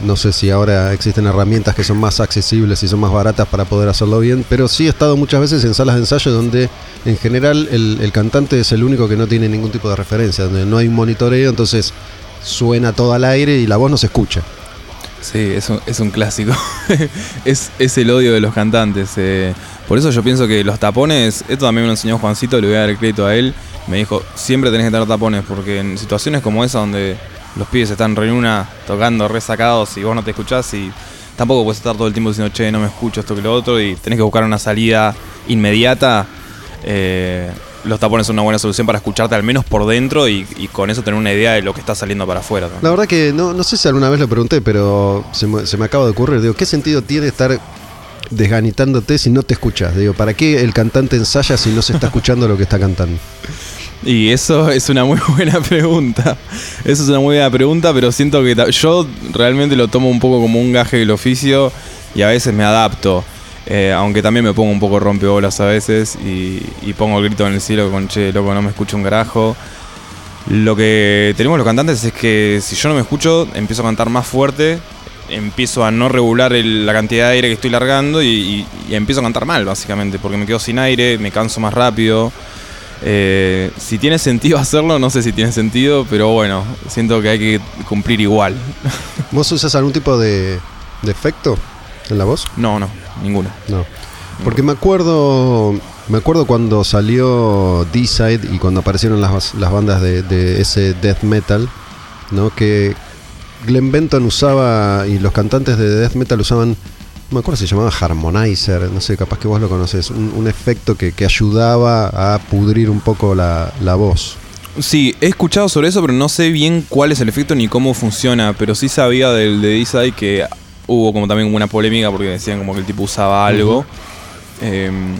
No sé si ahora existen herramientas que son más accesibles y son más baratas para poder hacerlo bien, pero sí he estado muchas veces en salas de ensayo donde en general el, el cantante es el único que no tiene ningún tipo de referencia, donde no hay un monitoreo, entonces suena todo al aire y la voz no se escucha.
Sí, es un, es un clásico. [LAUGHS] es, es el odio de los cantantes. eh. Por eso yo pienso que los tapones, esto también me lo enseñó Juancito, le voy a dar el crédito a él. Me dijo, siempre tenés que tener tapones, porque en situaciones como esa donde los pibes están re en una tocando re sacados y vos no te escuchás y tampoco puedes estar todo el tiempo diciendo, che, no me escucho esto que lo otro y tenés que buscar una salida inmediata. eh, los tapones son una buena solución para escucharte al menos por dentro y, y con eso tener una idea de lo que está saliendo para afuera.
La verdad que no, no sé si alguna vez lo pregunté, pero se me, se me acaba de ocurrir. Digo, ¿qué sentido tiene estar desganitándote si no te escuchas? Digo, ¿para qué el cantante ensaya si no se está escuchando lo que está cantando? [LAUGHS]
Y eso es una muy buena pregunta. Eso es una muy buena pregunta, pero siento que yo realmente lo tomo un poco como un gaje del oficio y a veces me adapto. Eh, aunque también me pongo un poco rompebolas a veces y, pongo el grito en el cielo con che, loco, no me escucho un carajo. Lo que tenemos los cantantes es que si yo no me escucho, empiezo a cantar más fuerte, empiezo a no regular el- la cantidad de aire que estoy largando y empiezo a cantar mal, básicamente, porque me quedo sin aire, me canso más rápido. Eh, si tiene sentido [LAUGHS] hacerlo, no sé si tiene sentido, pero bueno, siento que hay que cumplir igual.
¿Vos usas algún tipo de, de efecto en la voz?
no, no, ninguno.
No. Porque me acuerdo. Me acuerdo cuando salió D-Side y cuando aparecieron las, las bandas de, de ese death metal, ¿no? Que Glenn Benton usaba y los cantantes de death metal usaban, me acuerdo si se llamaba Harmonizer, no sé, capaz que vos lo conoces, un, un efecto que, que ayudaba a pudrir un poco la, la voz.
Sí, he escuchado sobre eso, pero no sé bien cuál es el efecto ni cómo funciona. Pero sí sabía del de D-Side que hubo como también una polémica porque decían como que el tipo usaba algo. Em,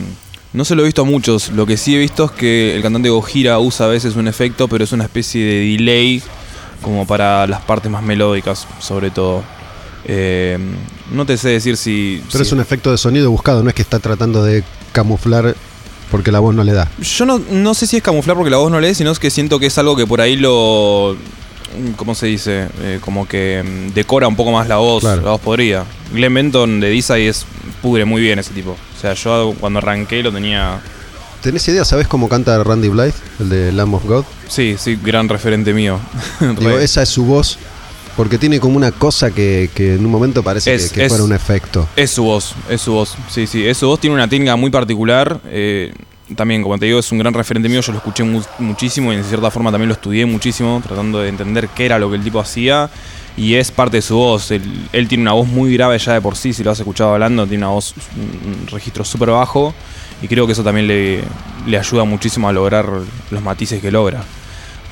no se lo he visto a muchos. Lo que sí he visto es que el cantante Gojira usa a veces un efecto, pero es una especie de delay como para las partes más melódicas, sobre todo. Em, no te sé decir si.
Pero
si-
es un efecto de sonido buscado, no es que está tratando de camuflar porque la voz no le da.
Yo no, no sé si es camuflar porque la voz no lee, sino es que siento que es algo que por ahí lo. ¿Cómo se dice? Eh, como que mm, decora un poco más la voz.
Claro.
La voz podría. Glenn Benton de Dizzy es. pudre muy bien ese tipo. O sea, yo cuando arranqué lo tenía.
¿Tenés idea? ¿Sabés cómo canta Randy Blythe, el de Lamb of God?
Sí, sí, gran referente mío. [LAUGHS]
Digo, esa es su voz, porque tiene como una cosa que, que en un momento parece
Es-
que, que
es-
fuera un efecto.
Es su voz, es su voz. Sí, sí, es su voz. Tiene una técnica muy particular. eh, también, como te digo, es un gran referente mío. Yo lo escuché mu- muchísimo y en cierta forma también lo estudié muchísimo, tratando de entender qué era lo que el tipo hacía. Y es parte de su voz. Él, tiene una voz muy grave ya de por sí, si lo has escuchado hablando. Tiene una voz, un un registro súper bajo. Y creo que eso también le, le ayuda muchísimo a lograr los matices que logra.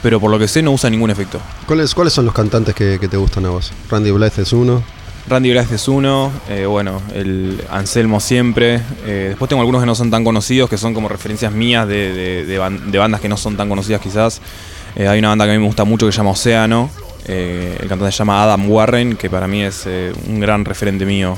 Pero por lo que sé, no usa ningún efecto.
¿Cuáles, ¿Cuáles son los cantantes que, que te gustan a vos? Randy Blythe es uno.
Randy Blythe es uno, eh, bueno, el Anselmo siempre. eh, después tengo algunos que no son tan conocidos, que son como referencias mías de, de- de ban- de bandas que no son tan conocidas quizás. Eh, hay una banda que a mí me gusta mucho que se llama Océano. el cantante se llama Adam Warren, que para mí es un gran referente mío.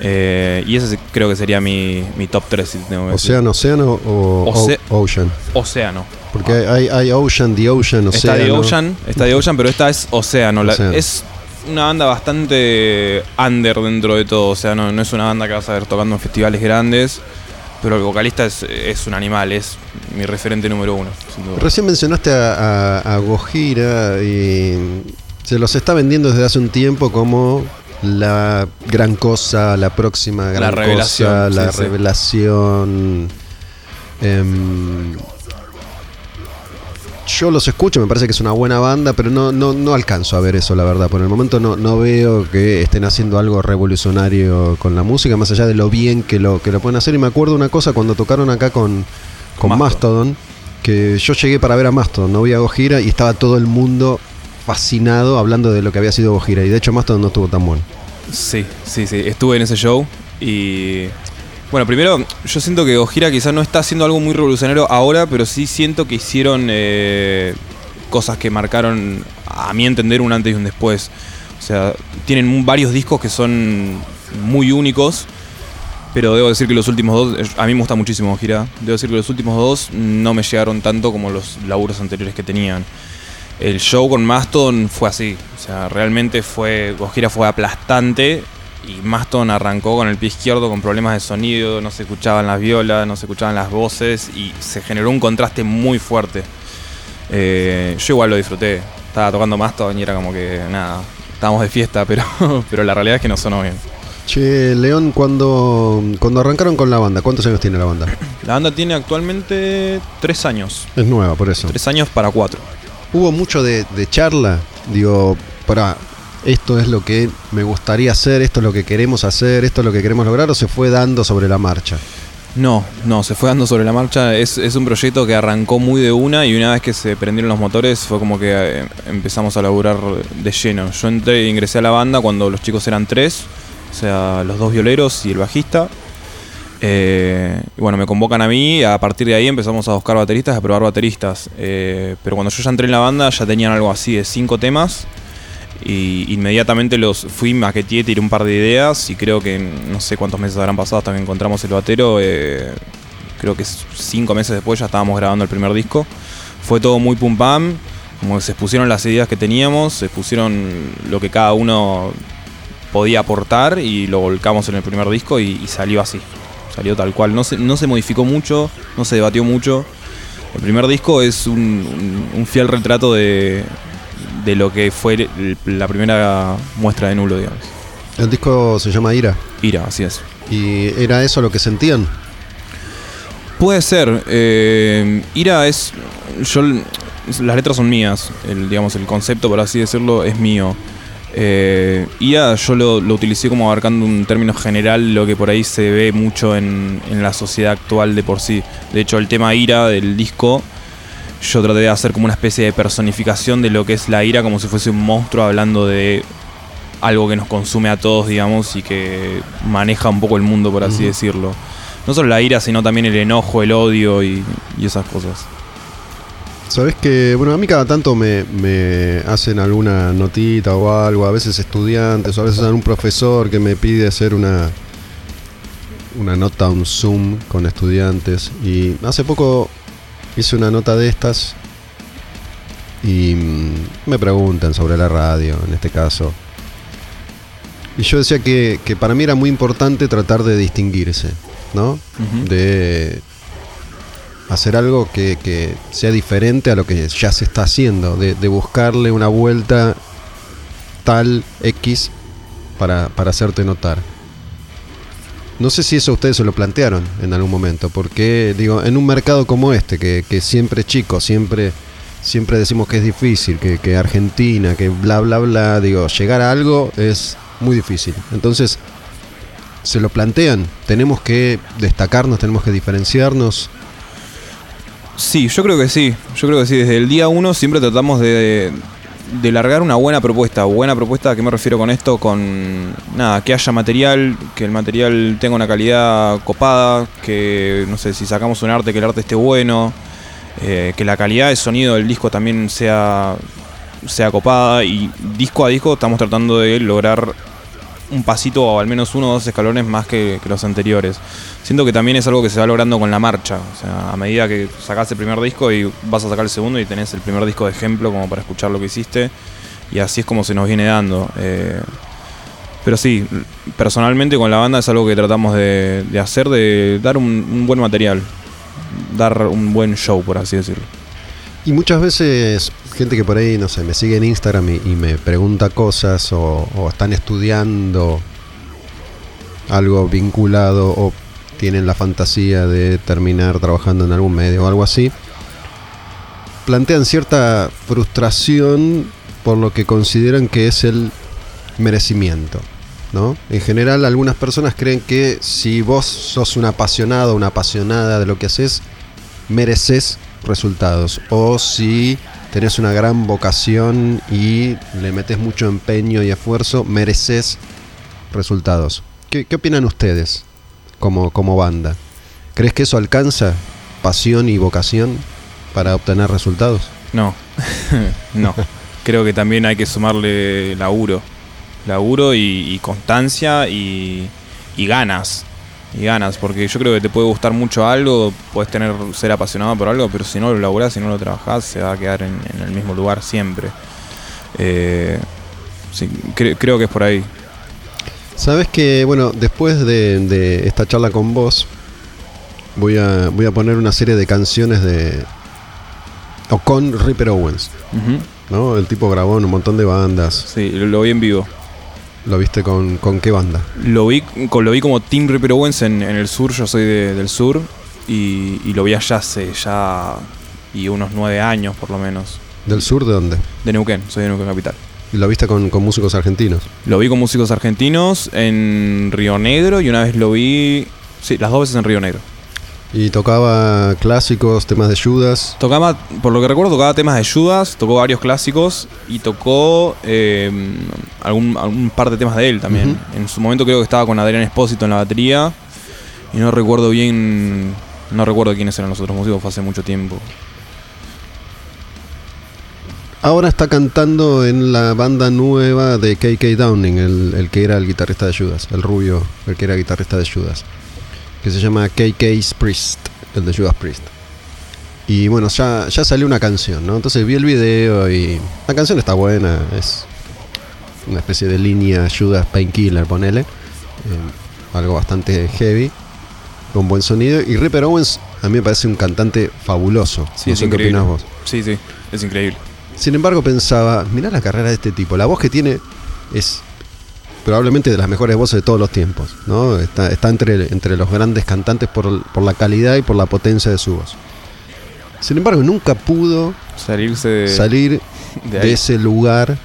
Y ese creo que sería mi, mi top 3. Si tengo que decir.
Océano, Océano o
Oce-
O- Ocean.
Océano.
Porque hay, hay Ocean, The Ocean,
Está
Océano.
The Ocean, está The Ocean, pero esta es Océano. La-
Océano.
es una banda bastante under dentro de todo. O sea, no, no es una banda que vas a ver tocando en festivales grandes. Pero el vocalista es, es un animal, es mi referente número uno. sin duda.
Recién mencionaste a, a, a Gojira y se los está vendiendo desde hace un tiempo como la gran cosa, la próxima gran
revelación,
cosa, la
sí, sí.
revelación. Yo los escucho, me parece que es una buena banda, pero no, no, no alcanzo a ver eso, la verdad. Por el momento no, no veo que estén haciendo algo revolucionario con la música, más allá de lo bien que lo, que lo pueden hacer. Y me acuerdo una cosa cuando tocaron acá con, con
Mastodon.
Mastodon, que yo llegué para ver a Mastodon, no vi a Gojira y estaba todo el mundo fascinado hablando de lo que había sido Gojira. Y de hecho Mastodon no estuvo tan bueno.
Sí, sí, sí. Estuve en ese show y. Bueno, primero, yo siento que Ojira quizás no está haciendo algo muy revolucionario ahora, pero sí siento que hicieron eh, cosas que marcaron, a mi entender, un antes y un después. O sea, tienen varios discos que son muy únicos, pero debo decir que los últimos dos, eh, a mí me gusta muchísimo Ojira, debo decir que los últimos dos no me llegaron tanto como los laburos anteriores que tenían. El show con Maston fue así. O sea, realmente fue. Gojira fue aplastante. Y Maston arrancó con el pie izquierdo con problemas de sonido. No se escuchaban las violas, no se escuchaban las voces. Y se generó un contraste muy fuerte. Eh, yo igual lo disfruté. Estaba tocando Maston y era como que nada. Estábamos de fiesta, pero, [LAUGHS] pero la realidad es que no sonó bien.
Che, León, cuando, cuando arrancaron con la banda, ¿cuántos años tiene la banda?
La banda tiene actualmente tres años.
Es nueva, por eso.
Tres años para cuatro.
Hubo mucho de, de charla, digo, para esto es lo que me gustaría hacer, esto es lo que queremos hacer, esto es lo que queremos lograr, o se fue dando sobre la marcha.
No, no, se fue dando sobre la marcha. Es, es un proyecto que arrancó muy de una y una vez que se prendieron los motores fue como que eh, empezamos a laburar de lleno. Yo entré, ingresé a la banda cuando los chicos eran tres, o sea, los dos violeros y el bajista. Eh, y bueno, me convocan a mí a partir de ahí empezamos a buscar bateristas, a probar bateristas. Eh, pero cuando yo ya entré en la banda ya tenían algo así de cinco temas y inmediatamente los fui, maqueteé, tiré un par de ideas y creo que no sé cuántos meses habrán pasado hasta que encontramos el batero. eh, creo que cinco meses después ya estábamos grabando el primer disco. Fue todo muy pum pam, como se expusieron las ideas que teníamos, se expusieron lo que cada uno podía aportar y lo volcamos en el primer disco y, salió así. Salió tal cual. No se, no se modificó mucho, no se debatió mucho. El primer disco es un- un fiel retrato de, de lo que fue el- la primera muestra de nulo, digamos.
El disco se llama Ira.
Ira, así es.
¿Y era eso lo que sentían?
Puede ser. eh, Ira es. Yo. Las letras son mías. El, digamos, el concepto, por así decirlo, es mío. Eh, Ira yo lo, lo utilicé como abarcando un término general, lo que por ahí se ve mucho en, en la sociedad actual de por sí. De hecho, el tema ira del disco, yo traté de hacer como una especie de personificación de lo que es la ira, como si fuese un monstruo hablando de algo que nos consume a todos, digamos, y que maneja un poco el mundo, por así decirlo. No solo la ira, sino también el enojo, el odio y, y esas cosas.
Sabes que, bueno, a mí cada tanto me, me hacen alguna notita o algo, a veces estudiantes, o a veces algún profesor que me pide hacer una, una nota, un Zoom con estudiantes. Y hace poco hice una nota de estas y mm, me preguntan sobre la radio, en este caso. Y yo decía que, que para mí era muy importante tratar de distinguirse, ¿no? De hacer algo que, que sea diferente a lo que ya se está haciendo, de, de buscarle una vuelta tal X para, para hacerte notar. No sé si eso ustedes se lo plantearon en algún momento, porque digo, en un mercado como este, que, que siempre es chico, siempre, siempre decimos que es difícil, que, que Argentina, que bla bla bla, digo, llegar a algo es muy difícil. Entonces, se lo plantean, tenemos que destacarnos, tenemos que diferenciarnos.
Sí, yo creo que sí. Yo creo que sí. Desde el día uno siempre tratamos de, de largar una buena propuesta. Buena propuesta, ¿a qué me refiero con esto? Con nada, que haya material, que el material tenga una calidad copada, que no sé, si sacamos un arte, que el arte esté bueno, eh, que la calidad de sonido del disco también sea, sea copada. Y disco a disco estamos tratando de lograr un pasito o al menos uno o dos escalones más que, los anteriores. Siento que también es algo que se va logrando con la marcha. A medida que sacás el primer disco y vas a sacar el segundo y tenés el primer disco de ejemplo como para escuchar lo que hiciste. Y así es como se nos viene dando. Eh, pero sí, personalmente con la banda es algo que tratamos de, hacer, de dar un buen material. Dar un buen show, por así decirlo.
Y muchas veces gente que por ahí, no sé, me sigue en Instagram y, me pregunta cosas o, o están estudiando algo vinculado o tienen la fantasía de terminar trabajando en algún medio o algo así, plantean cierta frustración por lo que consideran que es el merecimiento. ¿no? En general, algunas personas creen que si vos sos un apasionado o una apasionada de lo que haces, mereces resultados. O si tenés una gran vocación y le metes mucho empeño y esfuerzo, mereces resultados. ¿Qué, opinan ustedes como, como banda? ¿Crees que eso alcanza pasión y vocación para obtener resultados?
No, [LAUGHS] no. Creo que también hay que sumarle laburo. Laburo y, constancia y ganas. Y ganas, porque yo creo que te puede gustar mucho algo, puedes tener ser apasionado por algo, pero si no lo laburás, si no lo trabajás, se va a quedar en, en el mismo lugar siempre. Eh, sí, cre- creo que es por ahí.
Sabes que, bueno, después de, de esta charla con vos, voy a, voy a poner una serie de canciones de. o con Ripper Owens. ¿no? El tipo grabó en un montón de bandas.
Sí, lo, lo vi en vivo.
¿Lo viste con, con qué banda?
Lo vi, co- lo vi como Team Ripper Owens en, en el sur, yo soy de- del sur, y, y lo vi allá hace ya y unos nueve años por lo menos.
¿Del sur de dónde?
De Neuquén, soy de Neuquén Capital.
¿Y lo viste con, con músicos argentinos?
Lo vi con músicos argentinos en Río Negro y una vez lo vi. Sí, las dos veces en Río Negro.
Y tocaba clásicos, temas de Judas.
Tocaba, por lo que recuerdo, tocaba temas de Judas, tocó varios clásicos y tocó eh, algún, algún par de temas de él también. En su momento creo que estaba con Adrián Espósito en la batería y no recuerdo bien, no recuerdo quiénes eran los otros músicos, fue hace mucho tiempo.
Ahora está cantando en la banda nueva de KK Downing, el, el que era el guitarrista de Judas, el rubio, el que era guitarrista de Judas, que se llama KK's Priest, el de Judas Priest. Y bueno, ya, ya salió una canción, ¿no? Entonces vi el video y la canción está buena, es una especie de línea Judas Painkiller, ponele. Eh, algo bastante heavy, con buen sonido. Y Ripper Owens a mí me parece un cantante fabuloso.
Sí,
No
es
sé qué
increíble.
opinás vos.
Sí, sí, es increíble.
Sin embargo, pensaba, mirá la carrera de este tipo. La voz que tiene es probablemente de las mejores voces de todos los tiempos. ¿no? Está, está entre, entre los grandes cantantes por, por la calidad y por la potencia de su voz. Sin embargo, nunca pudo
Salirse de,
salir
de
ese lugar,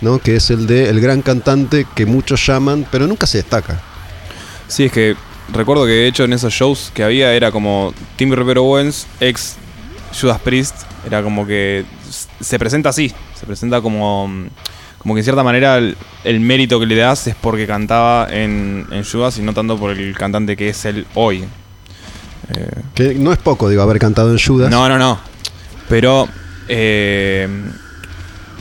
¿no? que es el de el gran cantante que muchos llaman, pero nunca se destaca.
Sí, es que recuerdo que de hecho en esos shows que había era como Tim Rivero Owens, ex Judas Priest, era como que se presenta así, se presenta como, como que en cierta manera el, el mérito que le das es porque cantaba en, en Judas y no tanto por el cantante que es él hoy. Eh,
Que no es poco, digo, haber cantado en Judas.
no, no, no. Pero eh,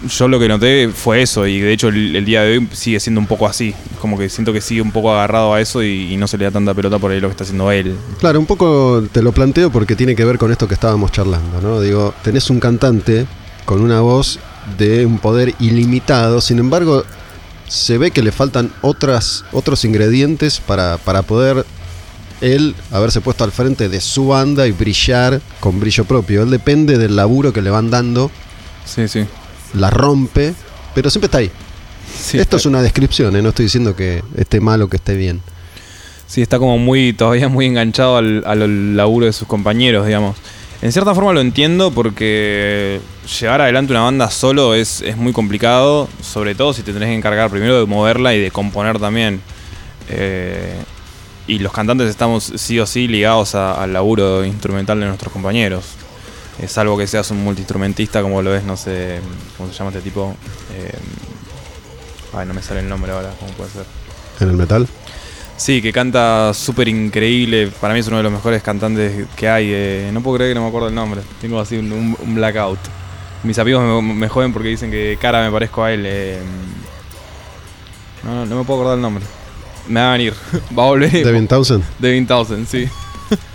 yo lo que noté fue eso y de hecho el, el día de hoy sigue siendo un poco así. Como que siento que sigue un poco agarrado a eso y, y no se le da tanta pelota por ahí lo que está haciendo él.
Claro, un poco te lo planteo porque tiene que ver con esto que estábamos charlando, ¿no? Digo, tenés un cantante con una voz de un poder ilimitado, sin embargo, se ve que le faltan otras, otros ingredientes para, para poder él haberse puesto al frente de su banda y brillar con brillo propio. Él depende del laburo que le van dando,
Sí, sí.
la rompe, pero siempre está ahí.
Sí,
Esto
está,
es una descripción, ¿eh? no estoy diciendo que esté mal o que esté bien.
sí, está como muy, todavía muy enganchado al, al laburo de sus compañeros, digamos. En cierta forma lo entiendo porque llevar adelante una banda solo es, es muy complicado, sobre todo si te tenés que encargar primero de moverla y de componer también. Eh, y los cantantes estamos sí o sí ligados al laburo instrumental de nuestros compañeros. Eh, salvo que seas un multiinstrumentista como lo es, no sé, ¿cómo se llama este tipo? Eh, ay, no me sale el nombre ahora, ¿cómo puede ser?
En el metal.
Sí, que canta súper increíble. Para mí es uno de los mejores cantantes que hay. eh, no puedo creer que no me acuerdo el nombre. Tengo así un, un- un blackout. Mis amigos me, me joden porque dicen que cara me parezco a él. eh, no, no, no me puedo acordar el nombre. Me va a venir. [LAUGHS] Va a volver.
Devin Townsend.
Devin Townsend, sí.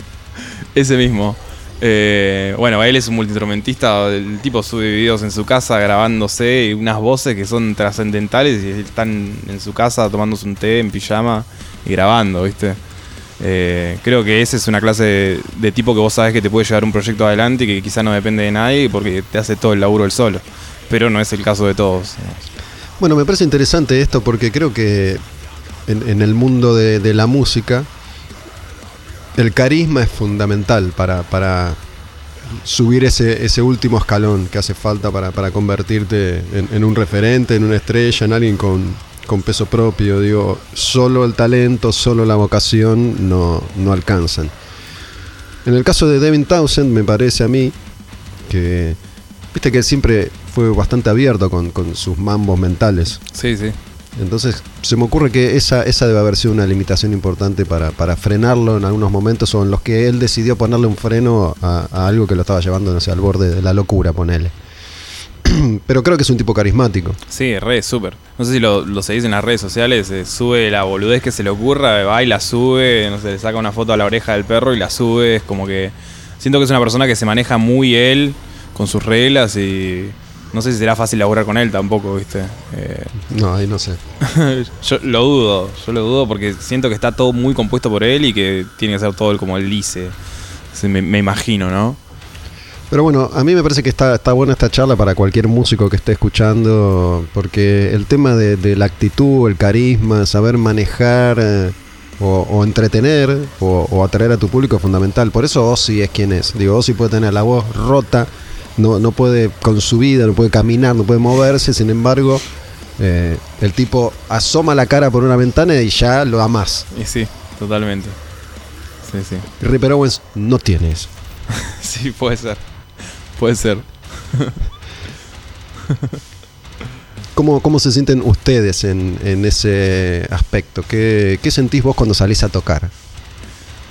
[LAUGHS] Ese mismo. Eh, bueno, él es un multiinstrumentista. El tipo sube videos en su casa grabándose y unas voces que son trascendentales y están en su casa tomándose un té en pijama y grabando, ¿viste? Eh, creo que esa es una clase de, tipo que vos sabes que te puede llevar un proyecto adelante y que quizá no depende de nadie porque te hace todo el laburo él solo. Pero no es el caso de todos.
Bueno, me parece interesante esto porque creo que en, el mundo de, la música el carisma es fundamental para, subir ese, último escalón que hace falta para, para convertirte en, en un referente, en una estrella, en alguien con, con peso propio. Digo, solo el talento, solo la vocación no, no alcanzan. En el caso de Devin Townsend, me parece a mí que, viste que él siempre fue bastante abierto con, con sus mambos mentales.
Sí, sí.
Entonces, se me ocurre que esa, esa debe haber sido una limitación importante para, para frenarlo en algunos momentos o en los que él decidió ponerle un freno a, a algo que lo estaba llevando no sé, al borde de la locura, ponele. [CLEARS THROAT] Pero creo que es un tipo carismático.
Sí, re, súper. No sé si lo, lo seguís en las redes sociales, eh, sube la boludez que se le ocurra, va y la sube, no sé, le saca una foto a la oreja del perro y la sube, es como que... Siento que es una persona que se maneja muy él, con sus reglas y... No sé si será fácil laburar con él tampoco, ¿viste? Eh,
No, ahí no sé. [LAUGHS]
yo lo dudo, yo lo dudo porque siento que está todo muy compuesto por él y que tiene que ser todo él como él dice. Me imagino, ¿no?
Pero bueno, a mí me parece que está, está buena esta charla para cualquier músico que esté escuchando, porque el tema de, de la actitud, el carisma, saber manejar eh, o, o entretener o, o atraer a tu público es fundamental. Por eso Ozzy es quien es. Digo, Ozzy puede tener la voz rota, no, no puede con su vida, no puede caminar, no puede moverse, sin embargo, eh, el tipo asoma la cara por una ventana y ya lo amas.
Y sí, totalmente. Sí, sí.
Ripper Owens no tiene eso. [LAUGHS]
Sí, puede ser. Puede ser.
¿Cómo, cómo se sienten ustedes en, en ese aspecto? ¿Qué, ¿Qué sentís vos cuando salís a tocar?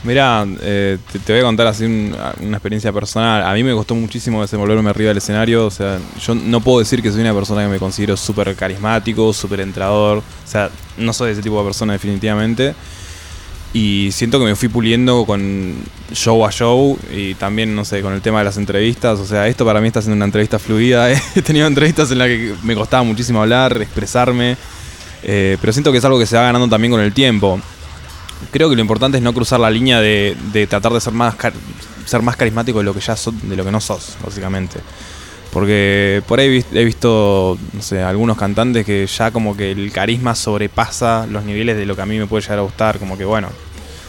Mira, te, te voy a contar así un- una experiencia personal. A mí me costó muchísimo desenvolverme arriba del escenario. O sea, yo no puedo decir que soy una persona que me considero súper carismático, súper entrador. O sea, no soy ese tipo de persona definitivamente. Y siento que me fui puliendo con show a show y también, no sé, con el tema de las entrevistas. O sea, esto para mí está siendo una entrevista fluida. [LAUGHS] He tenido entrevistas en las que me costaba muchísimo hablar, expresarme. eh, pero siento que es algo que se va ganando también con el tiempo creo que lo importante es no cruzar la línea de, de tratar de ser más ser más carismático de lo que ya sos, de lo que no sos, básicamente. Porque por ahí he visto, no sé, algunos cantantes que ya como que el carisma sobrepasa los niveles de lo que a mí me puede llegar a gustar, como que bueno,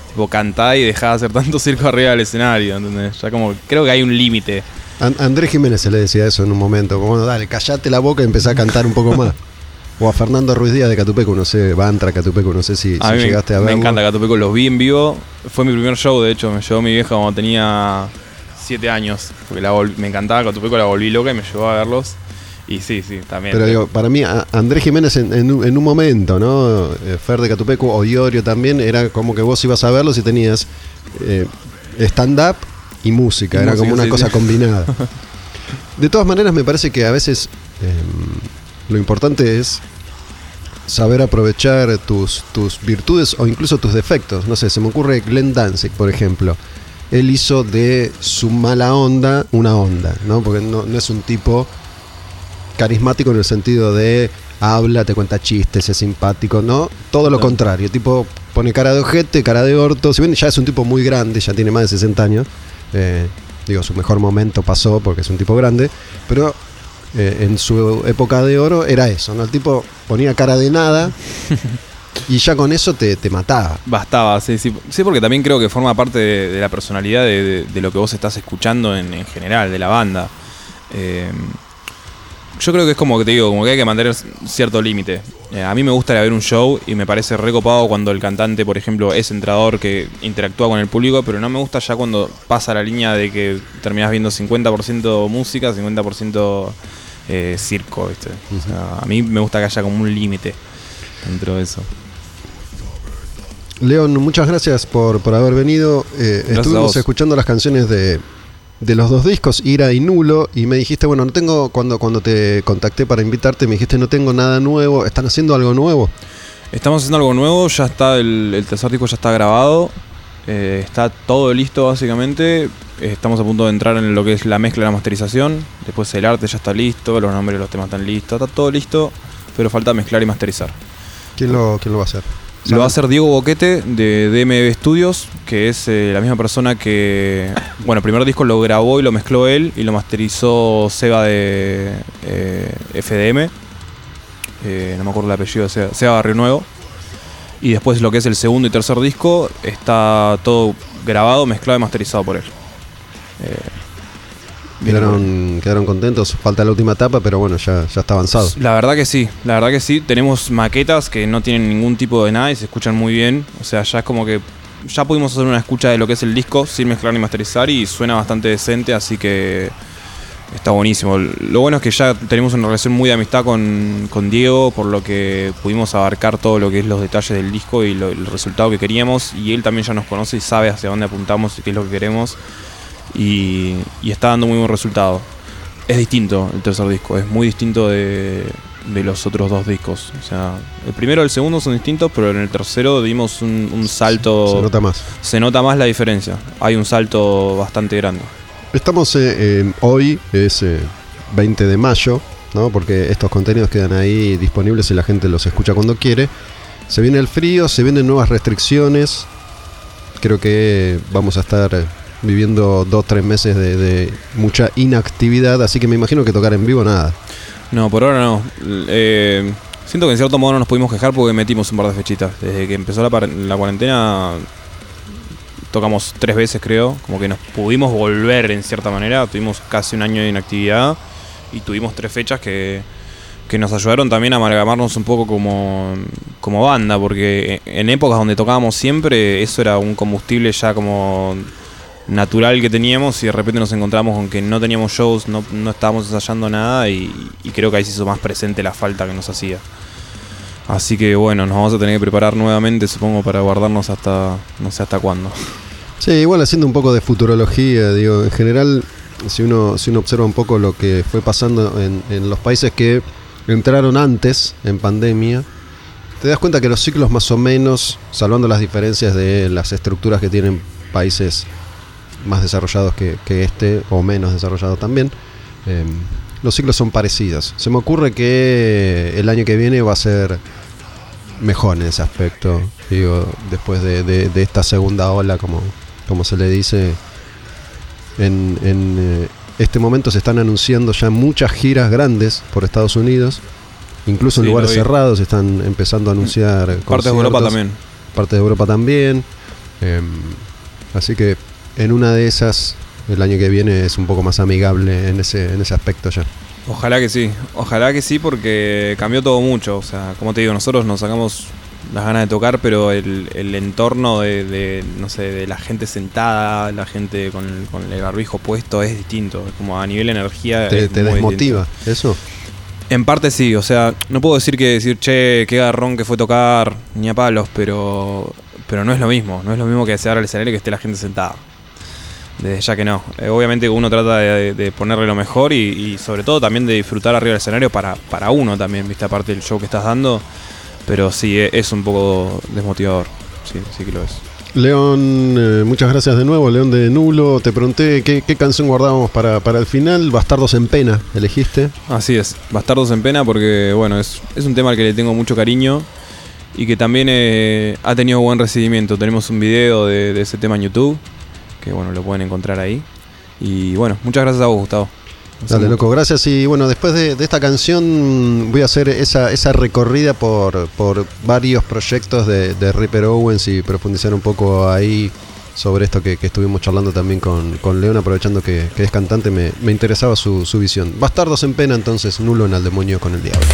tipo cantá y dejá de hacer tanto circo arriba del escenario, ¿entendés? Ya como creo que hay un límite.
An- Andrés Jiménez se le decía eso en un momento. como, Bueno, dale, callate la boca y empezá a cantar un poco más. O a Fernando Ruiz Díaz de Catupeco, no sé, Bantra Catupeco, no sé si,
A
si
mí me-
llegaste a
me,
verlo.
encanta Catupeco, los vi en vivo. Fue mi primer show, de hecho, me llevó mi vieja cuando tenía 7 años. Porque la me encantaba Catupeco, la volví loca y me llevó a verlos. Y sí, sí, también.
Pero digo, para mí, Andrés Jiménez en, en un- en un momento, ¿no? Eh, Fer de Catupeco o Iorio también, era como que vos ibas a verlos y tenías eh, stand-up y música,
Y
era
música,
como una
sí,
cosa
sí.
combinada. [LAUGHS] De todas maneras, me parece que a veces eh, lo importante es saber aprovechar tus, tus virtudes o incluso tus defectos. No sé, se me ocurre Glenn Danzig, por ejemplo. Él hizo de su mala onda una onda, ¿no? Porque no, no es un tipo carismático en el sentido de habla, te cuenta chistes, es simpático, ¿no? Todo lo contrario, tipo pone cara de ojete, cara de orto, si bien ya es un tipo muy grande, ya tiene más de 60 años, eh, digo, su mejor momento pasó porque es un tipo grande, pero eh, en su época de oro era eso, ¿no? El tipo ponía cara de nada [LAUGHS] y ya con eso te, te mataba.
Bastaba, sí, sí. Sí, porque también creo que forma parte de, de la personalidad de, de- de lo que vos estás escuchando en, en general, de la banda. Eh, yo creo que es como que te digo, como que hay que mantener cierto límite. Eh, a mí me gusta ir a ver un show y me parece recopado cuando el cantante, por ejemplo, es entrador que interactúa con el público, pero no me gusta ya cuando pasa la línea de que terminás viendo 50% música, 50% eh, circo, ¿viste? O sea, a mí me gusta que haya como un límite dentro de eso.
León, muchas gracias por, por haber venido. Eh, estuvimos escuchando las canciones de, de los dos discos, Ira y Nulo, y me dijiste, bueno, no tengo, cuando, cuando te contacté para invitarte, me dijiste, no tengo nada nuevo, ¿están haciendo algo nuevo?
Estamos haciendo algo nuevo, ya está el, el tercer disco ya está grabado, eh, está todo listo básicamente. Estamos a punto de entrar en lo que es la mezcla y la masterización. Después el arte ya está listo, los nombres de los temas están listos, está todo listo, pero falta mezclar y masterizar.
¿Quién lo, quién lo va a hacer?
Lo va a hacer Diego Boquete de DMB Studios, que es eh, la misma persona que. Bueno, el primer disco lo grabó y lo mezcló él y lo masterizó Seba de eh, FDM. Eh, no me acuerdo el apellido de Seba, Seba Barrio Nuevo. Y después lo que es el segundo y tercer disco está todo grabado, mezclado y masterizado por él.
Quedaron, quedaron contentos, falta la última etapa, pero bueno, ya, ya está avanzado.
La verdad que sí, la verdad que sí. Tenemos maquetas que no tienen ningún tipo de nada y se escuchan muy bien. O sea, ya es como que ya pudimos hacer una escucha de lo que es el disco sin mezclar ni masterizar y suena bastante decente, así que está buenísimo. Lo bueno es que ya tenemos una relación muy de amistad con, con Diego, por lo que pudimos abarcar todo lo que es los detalles del disco y lo- el resultado que queríamos. Y él también ya nos conoce y sabe hacia dónde apuntamos y qué es lo que queremos. Y, y está dando muy buen resultado. Es distinto el tercer disco, es muy distinto de, de los otros dos discos. O sea, el primero y el segundo son distintos, pero en el tercero dimos un, un salto.
Se nota más.
se nota más la diferencia. Hay un salto bastante grande.
Estamos eh, en- hoy, es eh, 20 de mayo, ¿no? Porque estos contenidos quedan ahí disponibles y la gente los escucha cuando quiere. Se viene el frío, se vienen nuevas restricciones. Creo que vamos a estar eh, viviendo dos, tres meses de, de mucha inactividad, así que me imagino que tocar en vivo nada.
No, por ahora no. Eh, siento que en cierto modo no nos pudimos quejar porque metimos un par de fechitas. Desde que empezó la, la cuarentena tocamos tres veces creo. Como que nos pudimos volver en cierta manera. Tuvimos casi un año de inactividad y tuvimos tres fechas que, que nos ayudaron también a amalgamarnos un poco como, como banda, porque en épocas donde tocábamos siempre, eso era un combustible ya como natural que teníamos y de repente nos encontramos con que no teníamos shows, no, no estábamos ensayando nada y, creo que ahí se hizo más presente la falta que nos hacía. Así que bueno, nos vamos a tener que preparar nuevamente, supongo, para guardarnos hasta no sé hasta cuándo.
Sí, igual haciendo un poco de futurología, digo, en general, si uno, si uno observa un poco lo que fue pasando en, en los países que entraron antes en pandemia, te das cuenta que los ciclos más o menos, salvando las diferencias de las estructuras que tienen países más desarrollados que, que este, o menos desarrollados también, eh, los ciclos son parecidos. Se me ocurre que el año que viene va a ser mejor en ese aspecto, digo, después de, de- de esta segunda ola, como, como se le dice, en, en, eh, este momento se están anunciando ya muchas giras grandes por Estados Unidos, incluso en
Sí,
lugares cerrados están empezando a anunciar.
Partes de Europa también.
Parte de Europa también. Em, así que en una de esas, el año que viene es un poco más amigable en ese, en ese aspecto ya.
Ojalá que sí, ojalá que sí porque cambió todo mucho. O sea, como te digo, nosotros nos sacamos las ganas de tocar, pero el, el entorno de, de, no sé, de la gente sentada, la gente con el, con el barbijo puesto es distinto. Como a nivel energía.
Te, desmotiva eso.
En parte sí, o sea, no puedo decir que decir, che, qué garrón que fue tocar, ni a palos, pero, pero no es lo mismo. No es lo mismo que hacer al escenario que esté la gente sentada. Desde ya que no. Eh, obviamente uno trata de, de ponerle lo mejor y, y sobre todo también de disfrutar arriba del escenario para, para uno también, viste, aparte del show que estás dando. Pero sí, e- es un poco desmotivador. Sí, sí que lo es.
León, eh, muchas gracias de nuevo, León de Nulo. Te pregunté qué, qué canción guardábamos para, para el final. Bastardos en pena, elegiste.
Así es, Bastardos en Pena porque, bueno, es, es un tema al que le tengo mucho cariño y que también eh, ha tenido buen recibimiento. Tenemos un video de, de ese tema en YouTube, que bueno, lo pueden encontrar ahí. Y bueno, muchas gracias a vos, Gustavo.
Dale, loco, gracias. Y bueno, después de, de esta canción voy a hacer esa, esa recorrida por, por varios proyectos de, de Ripper Owens y profundizar un poco ahí sobre esto que, que estuvimos charlando también con, con León, aprovechando que, que es cantante, me, me interesaba su, su visión. Bastardos en pena, entonces, nulo en al demonio con el diablo.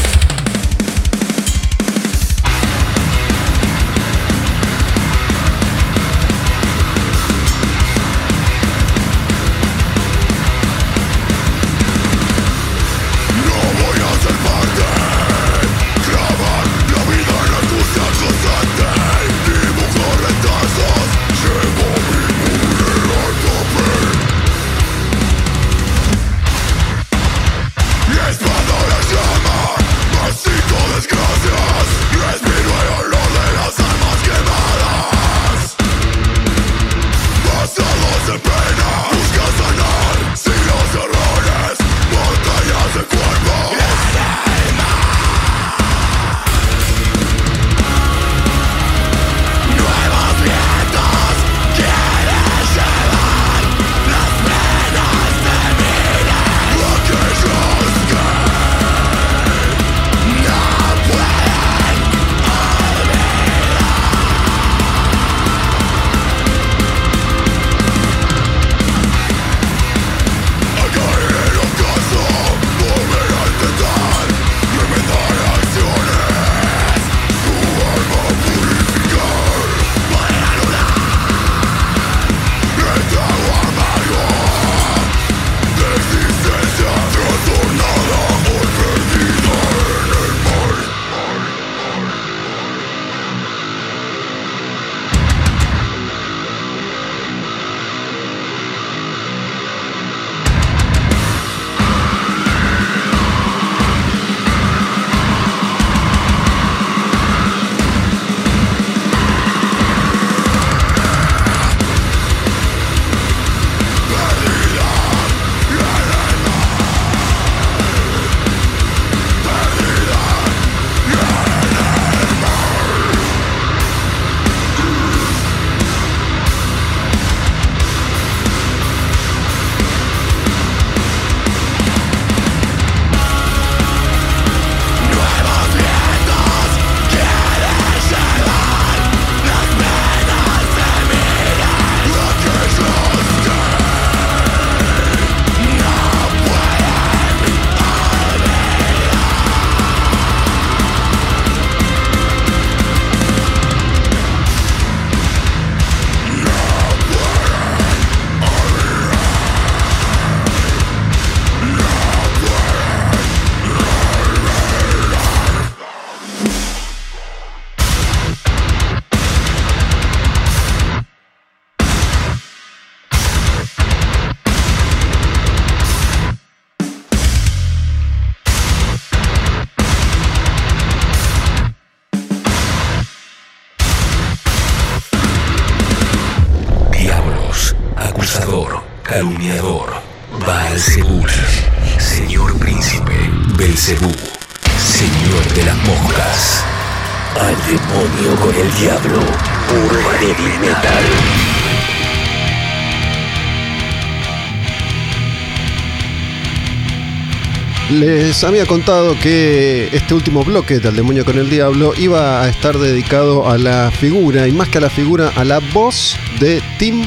Había contado que este último bloque del Demonio con el Diablo iba a estar dedicado a la figura, y más que a la figura, a la voz de Tim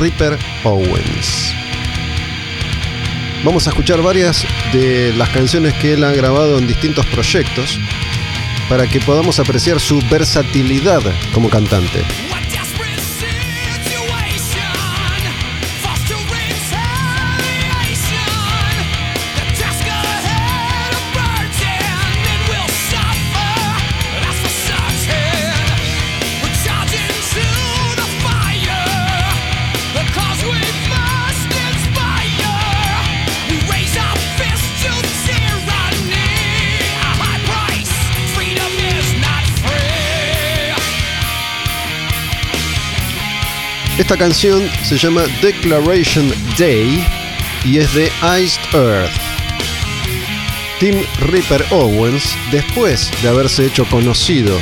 Ripper Owens. Vamos a escuchar varias de las canciones que él ha grabado en distintos proyectos para que podamos apreciar su versatilidad como cantante. Esta canción se llama Declaration Day y es de Iced Earth. Tim Ripper Owens, después de haberse hecho conocido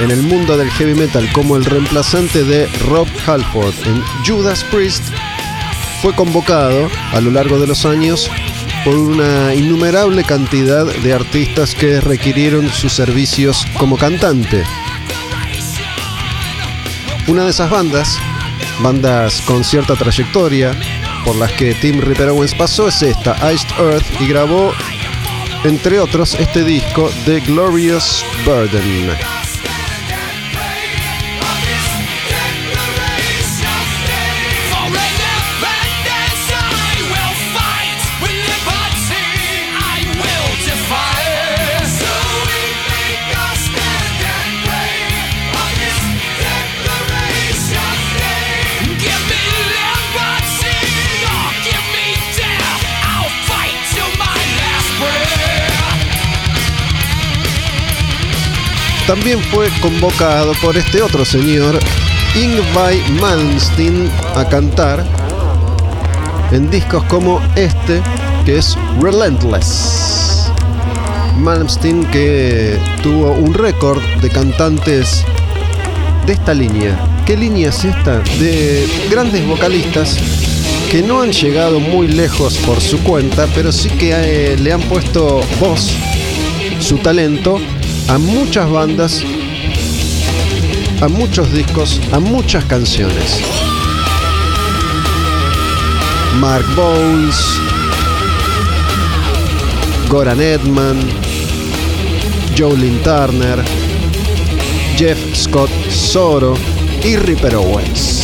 en el mundo del heavy metal como el reemplazante de Rob Halford en Judas Priest, fue convocado a lo largo de los años por una innumerable cantidad de artistas que requirieron sus servicios como cantante. Una de esas bandas, bandas con cierta trayectoria, por las que Tim Ripper pasó, es esta, Iced Earth, y grabó, entre otros, este disco, The Glorious Burden. También fue convocado por este otro señor, Ingvar Malmsteen, a cantar en discos como este, que es Relentless. Malmsteen que tuvo un récord de cantantes de esta línea. ¿Qué línea es esta? De grandes vocalistas que no han llegado muy lejos por su cuenta, pero sí que eh, le han puesto voz, su talento, a muchas bandas, a muchos discos, a muchas canciones. Mark Bowles, Goran Edman, Jolene Turner, Jeff Scott Soro y Ripper Owens.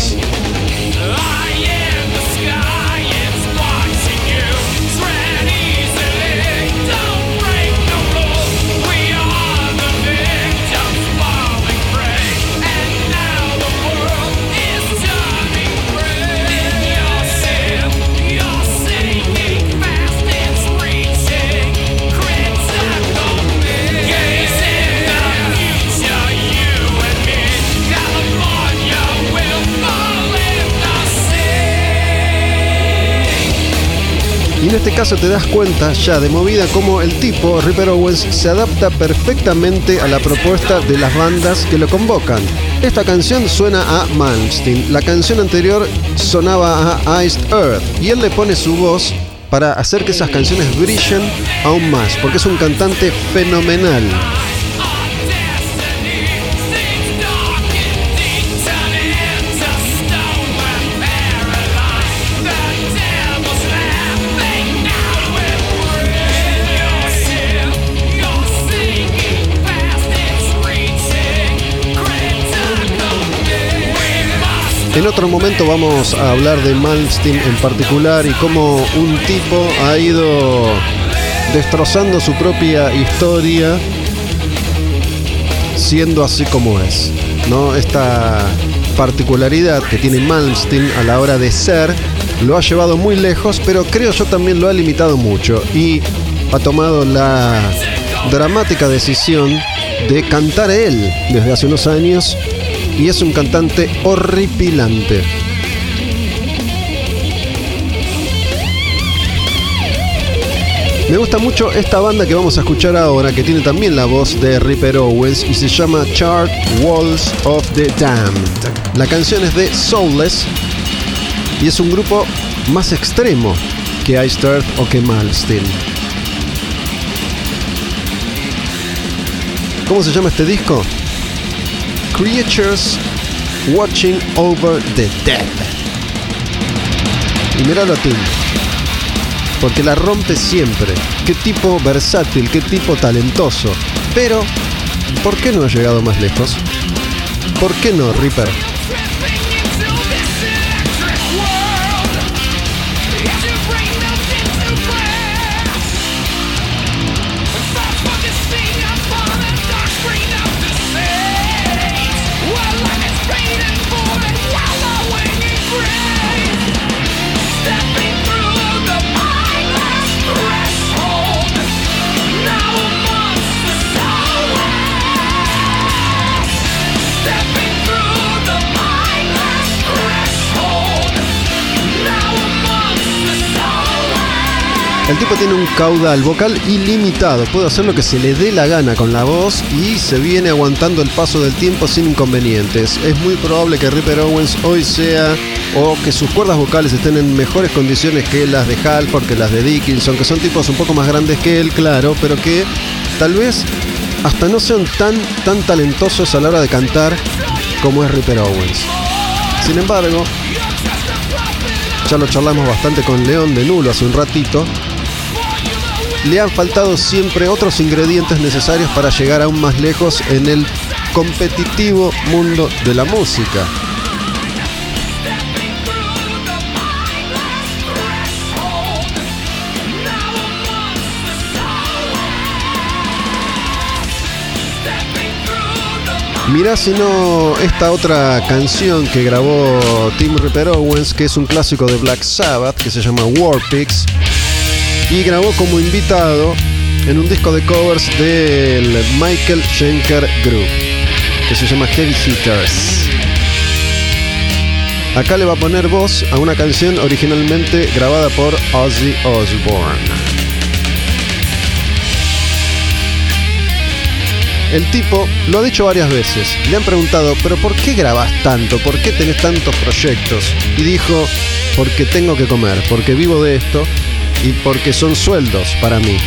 Y en este caso te das cuenta ya de movida cómo el tipo, Ripper Owens, se adapta perfectamente a la propuesta de las bandas que lo convocan. Esta canción suena a Malmsteen, la canción anterior sonaba a Iced Earth y él le pone su voz para hacer que esas canciones brillen aún más, porque es un cantante fenomenal. En otro momento vamos a hablar de Malmsteen en particular y cómo un tipo ha ido destrozando su propia historia siendo así como es. ¿no? Esta particularidad que tiene Malmsteen a la hora de ser lo ha llevado muy lejos, pero creo yo también lo ha limitado mucho y ha tomado la dramática decisión de cantar él desde hace unos años y es un cantante horripilante. Me gusta mucho esta banda que vamos a escuchar ahora, que tiene también la voz de Ripper Owens y se llama Chart Walls of the Damned. La canción es de Soulless y es un grupo más extremo que Ice Earth o que Malstein. ¿Cómo se llama este disco? Creatures Watching Over the Dead. Y mira lo atento. Porque la rompe siempre. Qué tipo versátil, qué tipo talentoso. Pero, ¿por qué no ha llegado más lejos? ¿Por qué no, Reaper? El tipo tiene un caudal vocal ilimitado, puede hacer lo que se le dé la gana con la voz y se viene aguantando el paso del tiempo sin inconvenientes. Es muy probable que Ripper Owens hoy sea o que sus cuerdas vocales estén en mejores condiciones que las de Halford, que las de Dickinson, que son tipos un poco más grandes que él, claro, pero que tal vez hasta no sean tan, tan talentosos a la hora de cantar como es Ripper Owens. Sin embargo, ya lo charlamos bastante con León de Nulo hace un ratito, le han faltado siempre otros ingredientes necesarios para llegar aún más lejos en el competitivo mundo de la música. Mirá si no esta otra canción que grabó Tim Ripper Owens, que es un clásico de Black Sabbath, que se llama Warpix, y grabó como invitado en un disco de covers del Michael Schenker Group, que se llama Heavy Hitters. Acá le va a poner voz a una canción originalmente grabada por Ozzy Osbourne. El tipo lo ha dicho varias veces. Le han preguntado, pero ¿por qué grabás tanto? ¿Por qué tenés tantos proyectos? Y dijo, porque tengo que comer, porque vivo de esto y porque son sueldos para mí.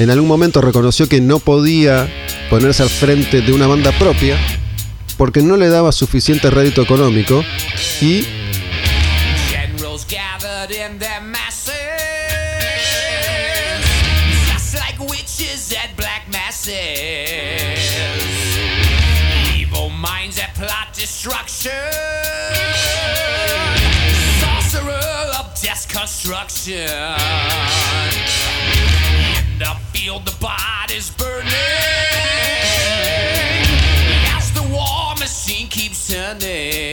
En algún momento reconoció que no podía ponerse al frente de una banda propia porque no le daba suficiente rédito económico y
death construction. In the field, the body's burning as the war machine keeps turning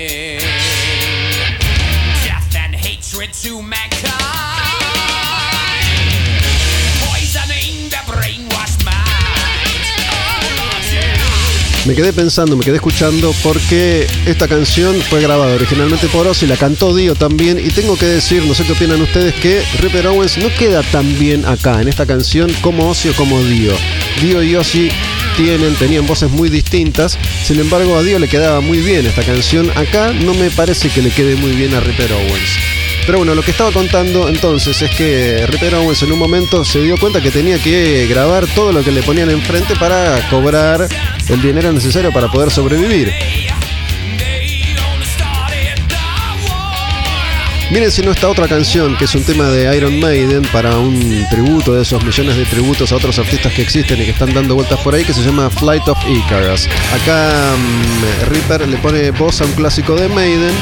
me quedé pensando, me quedé escuchando porque esta canción fue grabada originalmente por Ozzy, la cantó Dio también y tengo que decir, no sé qué opinan ustedes, que Ripper Owens no queda tan bien acá en esta canción como Ozzy o como Dio. Dio y Ozzy tienen, tenían voces muy distintas, sin embargo a Dio le quedaba muy bien esta canción, acá no me parece que le quede muy bien a Ripper Owens. Pero bueno, lo que estaba contando entonces es que Ripper Owens en un momento se dio cuenta que tenía que grabar todo lo que le ponían enfrente para cobrar el dinero necesario para poder sobrevivir. Miren si no esta otra canción, que es un tema de Iron Maiden para un tributo de esos millones de tributos a otros artistas que existen y que están dando vueltas por ahí, que se llama Flight of Icarus. Acá mm, Ripper le pone voz a un clásico de Maiden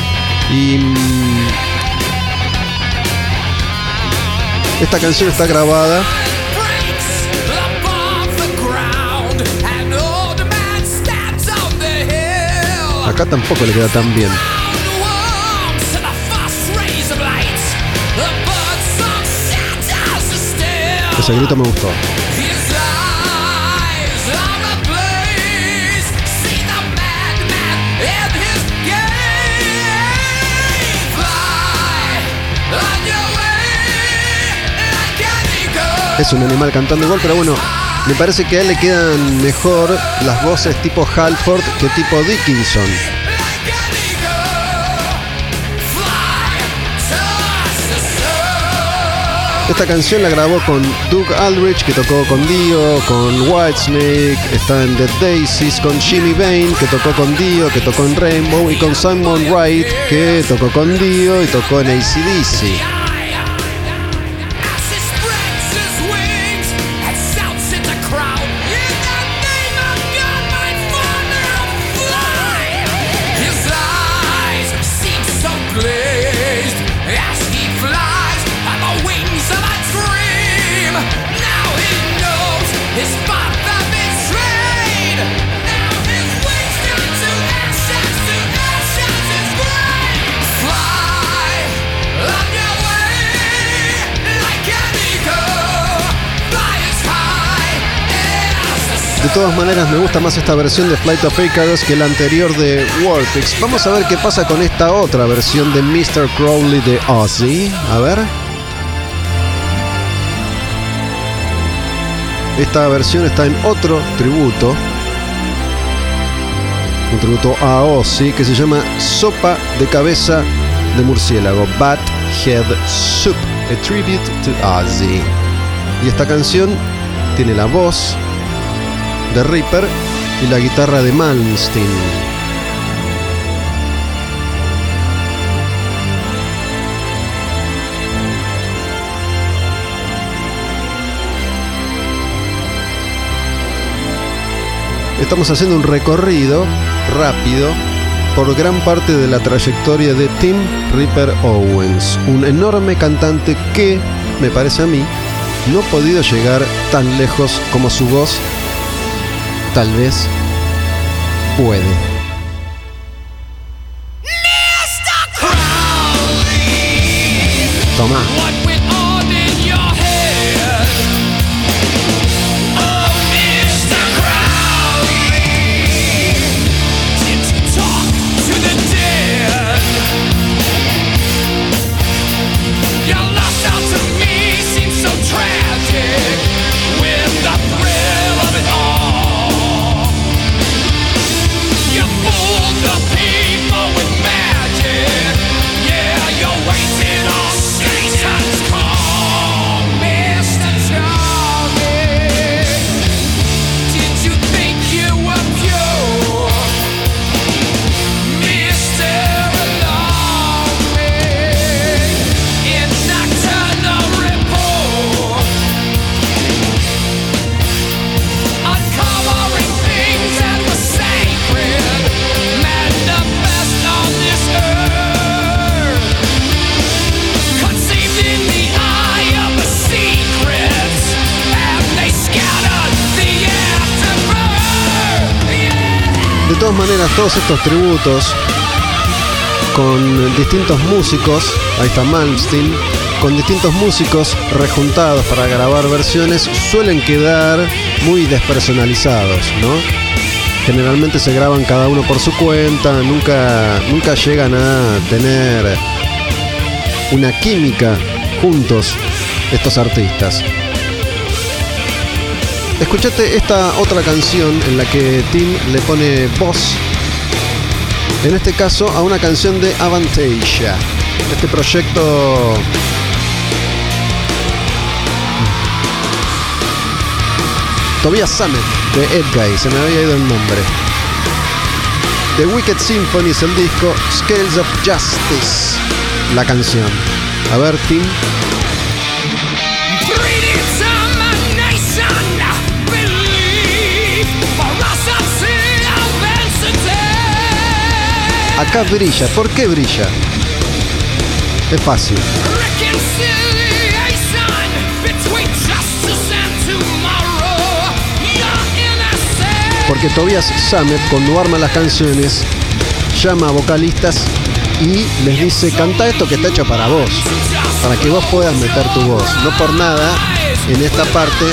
y mm, esta canción está grabada. Acá tampoco le queda tan bien. Ese grito me gustó. Es un animal cantando igual, pero bueno, me parece que a él le quedan mejor las voces tipo Halford que tipo Dickinson. Esta canción la grabó con Doug Aldrich, que tocó con Dio, con Whitesnake, está en The Daisies, con Jimmy Bain, que tocó con Dio, que tocó en Rainbow, y con Simon Wright, que tocó con Dio y tocó en ACDC. Todas maneras, me gusta más esta versión de Flight of Icarus que la anterior de Warpix. Vamos a ver qué pasa con esta otra versión de Mr. Crowley de Ozzy. A ver. Esta versión está en otro tributo. Un tributo a Ozzy que se llama Sopa de Cabeza de Murciélago. Bat Head Soup. A tribute to Ozzy. Y esta canción tiene la voz de Reaper y la guitarra de Malmsteen. Estamos haciendo un recorrido rápido por gran parte de la trayectoria de Tim Reaper Owens, un enorme cantante que, me parece a mí, no ha podido llegar tan lejos como su voz tal vez puede. Toma. Todos estos tributos con distintos músicos, ahí está Malmsteen, con distintos músicos rejuntados para grabar versiones, suelen quedar muy despersonalizados, ¿no? Generalmente se graban cada uno por su cuenta, nunca, nunca llegan a tener una química juntos estos artistas. Escuchate esta otra canción en la que Tim le pone voz, en este caso a una canción de Avantasia, este proyecto Tobias Summit de Edguy, se me había ido el nombre. The Wicked Symphony es el disco, Scales of Justice, la canción. A ver, Tim. Acá brilla. ¿Por qué brilla? Es fácil. Porque Tobias Sammet, cuando arma las canciones, llama a vocalistas y les dice, canta esto que está hecho para vos, para que vos puedas meter tu voz. No por nada, en esta parte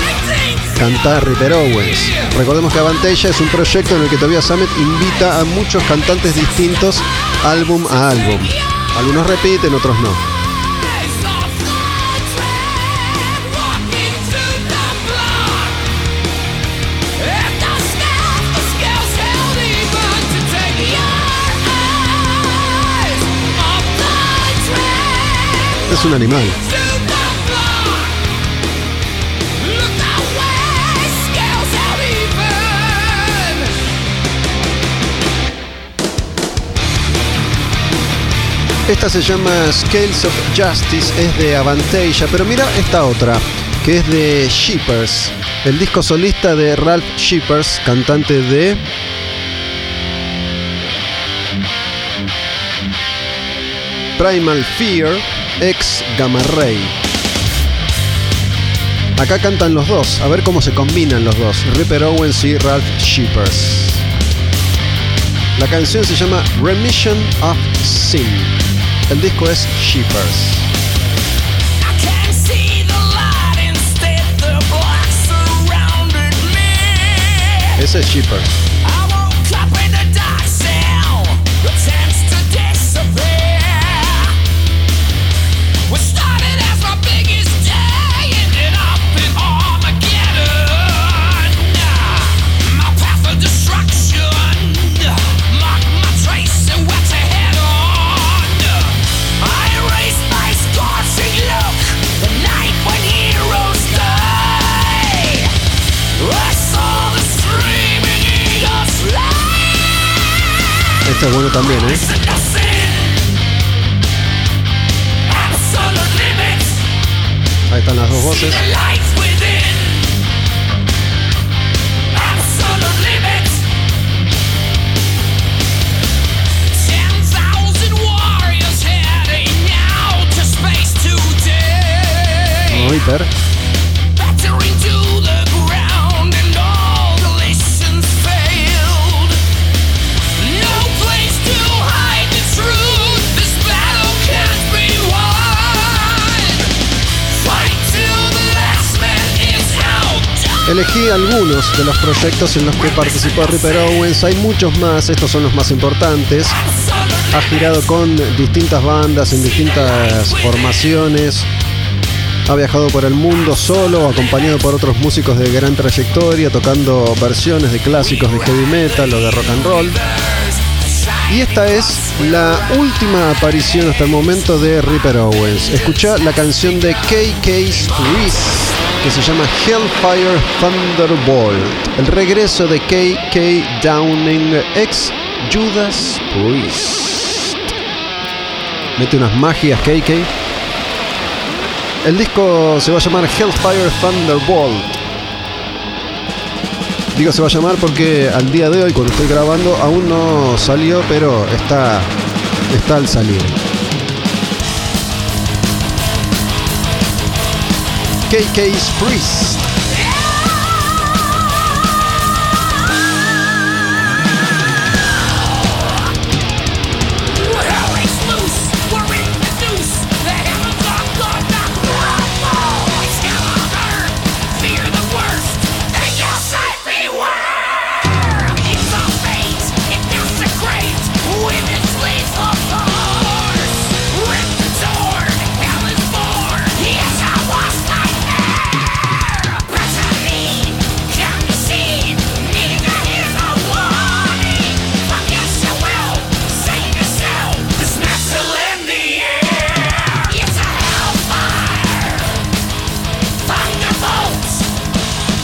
cantar Ripper Owens. Recordemos que Avantasia es un proyecto en el que Tobias Sammet invita a muchos cantantes distintos álbum a álbum. Algunos repiten, otros no. Es un animal. Esta se llama Scales of Justice, es de Avantasia, pero mira esta otra, que es de Shippers, el disco solista de Ralph Shippers, cantante de... Primal Fear, ex Gamma Ray. Acá cantan los dos, a ver cómo se combinan los dos, Ripper Owens y Ralph Shippers. La canción se llama Remission of Sin. El disco es Shippers. Ese es Shippers. Es bueno también, ¿eh? Ahí están las dos voces. Elegí algunos de los proyectos en los que participó Ripper Owens. Hay muchos más, estos son los más importantes. Ha girado con distintas bandas en distintas formaciones. Ha viajado por el mundo solo, acompañado por otros músicos de gran trayectoria, tocando versiones de clásicos de heavy metal o de rock and roll. Y esta es la última aparición hasta el momento de Ripper Owens. Escucha la canción de KK Priest que se llama Hellfire Thunderbolt. El regreso de KK Downing ex Judas Priest. Mete unas magias KK. El disco se va a llamar Hellfire Thunderbolt. Digo se va a llamar porque al día de hoy, cuando estoy grabando, aún no salió, pero está, está al salir. KK's Priest.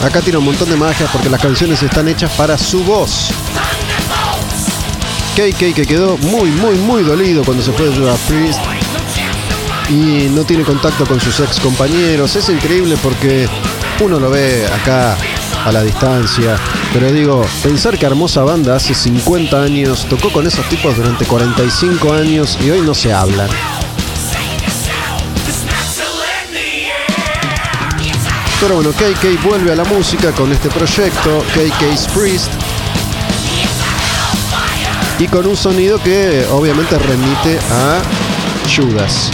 Acá tiene un montón de magias porque las canciones están hechas para su voz. KK que quedó muy, muy, muy dolido cuando se fue de Judas Priest y no tiene contacto con sus ex compañeros. Es increíble porque uno lo ve acá a la distancia. Pero digo, pensar que Hermosa Banda hace 50 años tocó con esos tipos durante 45 años y hoy no se hablan. Pero bueno, KK vuelve a la música con este proyecto, KK's Priest, y con un sonido que obviamente remite a Judas.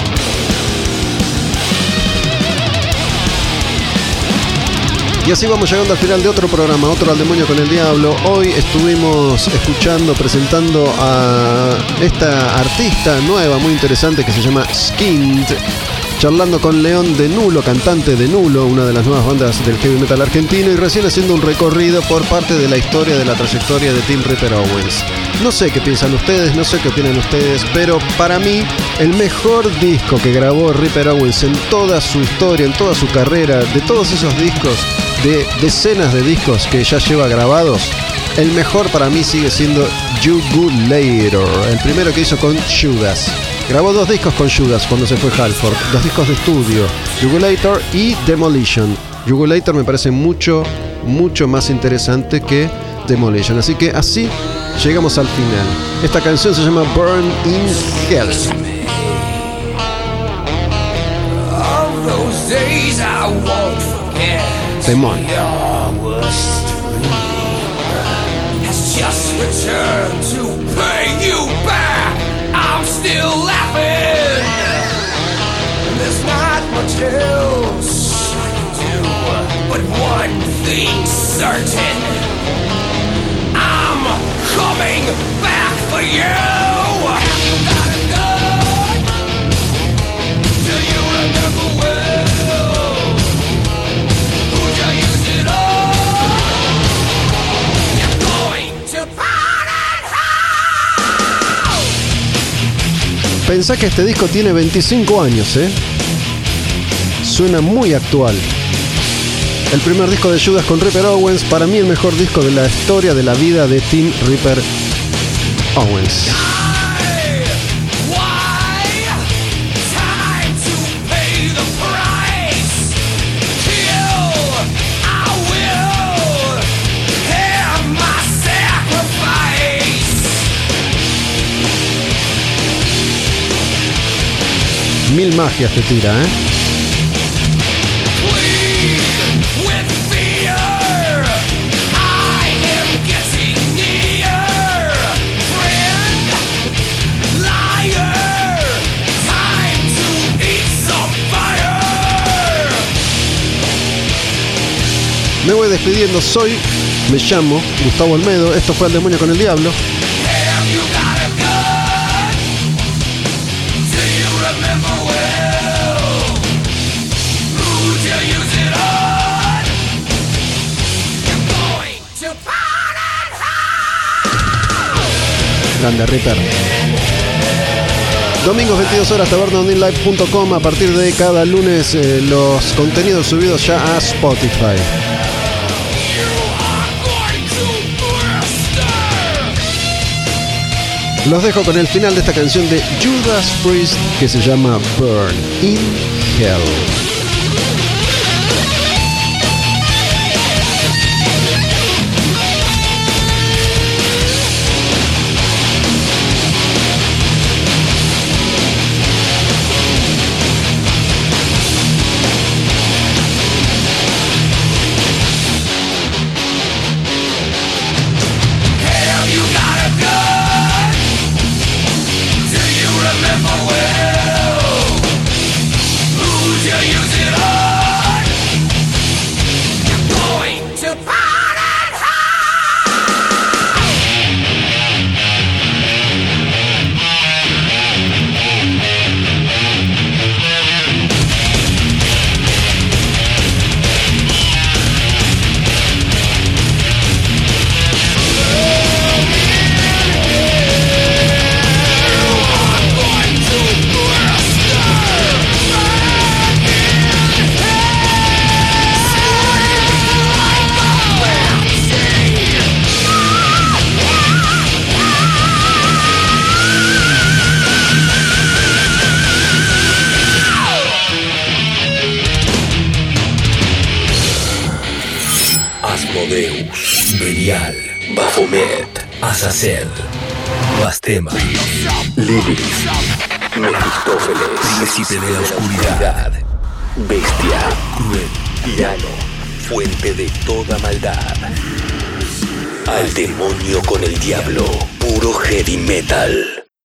Y así vamos llegando al final de otro programa, otro al demonio con el diablo. Hoy estuvimos escuchando, presentando a esta artista nueva, muy interesante, que se llama Skinned. Charlando con León de Nulo, cantante de Nulo, una de las nuevas bandas del heavy metal argentino, y recién haciendo un recorrido por parte de la historia de la trayectoria de Tim Ripper Owens. No sé qué piensan ustedes, no sé qué opinan ustedes, pero para mí el mejor disco que grabó Ripper Owens en toda su historia, en toda su carrera, de todos esos discos, de decenas de discos que ya lleva grabados, el mejor para mí sigue siendo Jugulator, el primero que hizo con Judas. Grabó dos discos con Judas cuando se fue Halford, dos discos de estudio, Jugulator y Demolition. Jugulator me parece mucho, mucho más interesante que Demolition. Así que así llegamos al final. Esta canción se llama Burn in Hell.
I won't still laughing. There's not much else I can do, but one thing's certain. I'm coming back for you.
Pensá que este disco tiene 25 años, ¿eh? Suena muy actual. El primer disco de Judas con Ripper Owens, para mí el mejor disco de la historia de la vida de Tim Ripper Owens. Mil magias te tira, ¿eh? Me voy despidiendo, soy, me llamo Gustavo Olmedo, esto fue El Demonio con el Diablo. Grande Ripper. Domingos 22 horas tabernaonlinelive.com a partir de cada lunes eh, los contenidos subidos ya a Spotify. Los dejo con el final de esta canción de Judas Priest que se llama Burn in Hell.
De la Oscuridad, Bestia, Cruel, Tirano, Fuente de toda maldad. Al demonio con el diablo, puro heavy metal.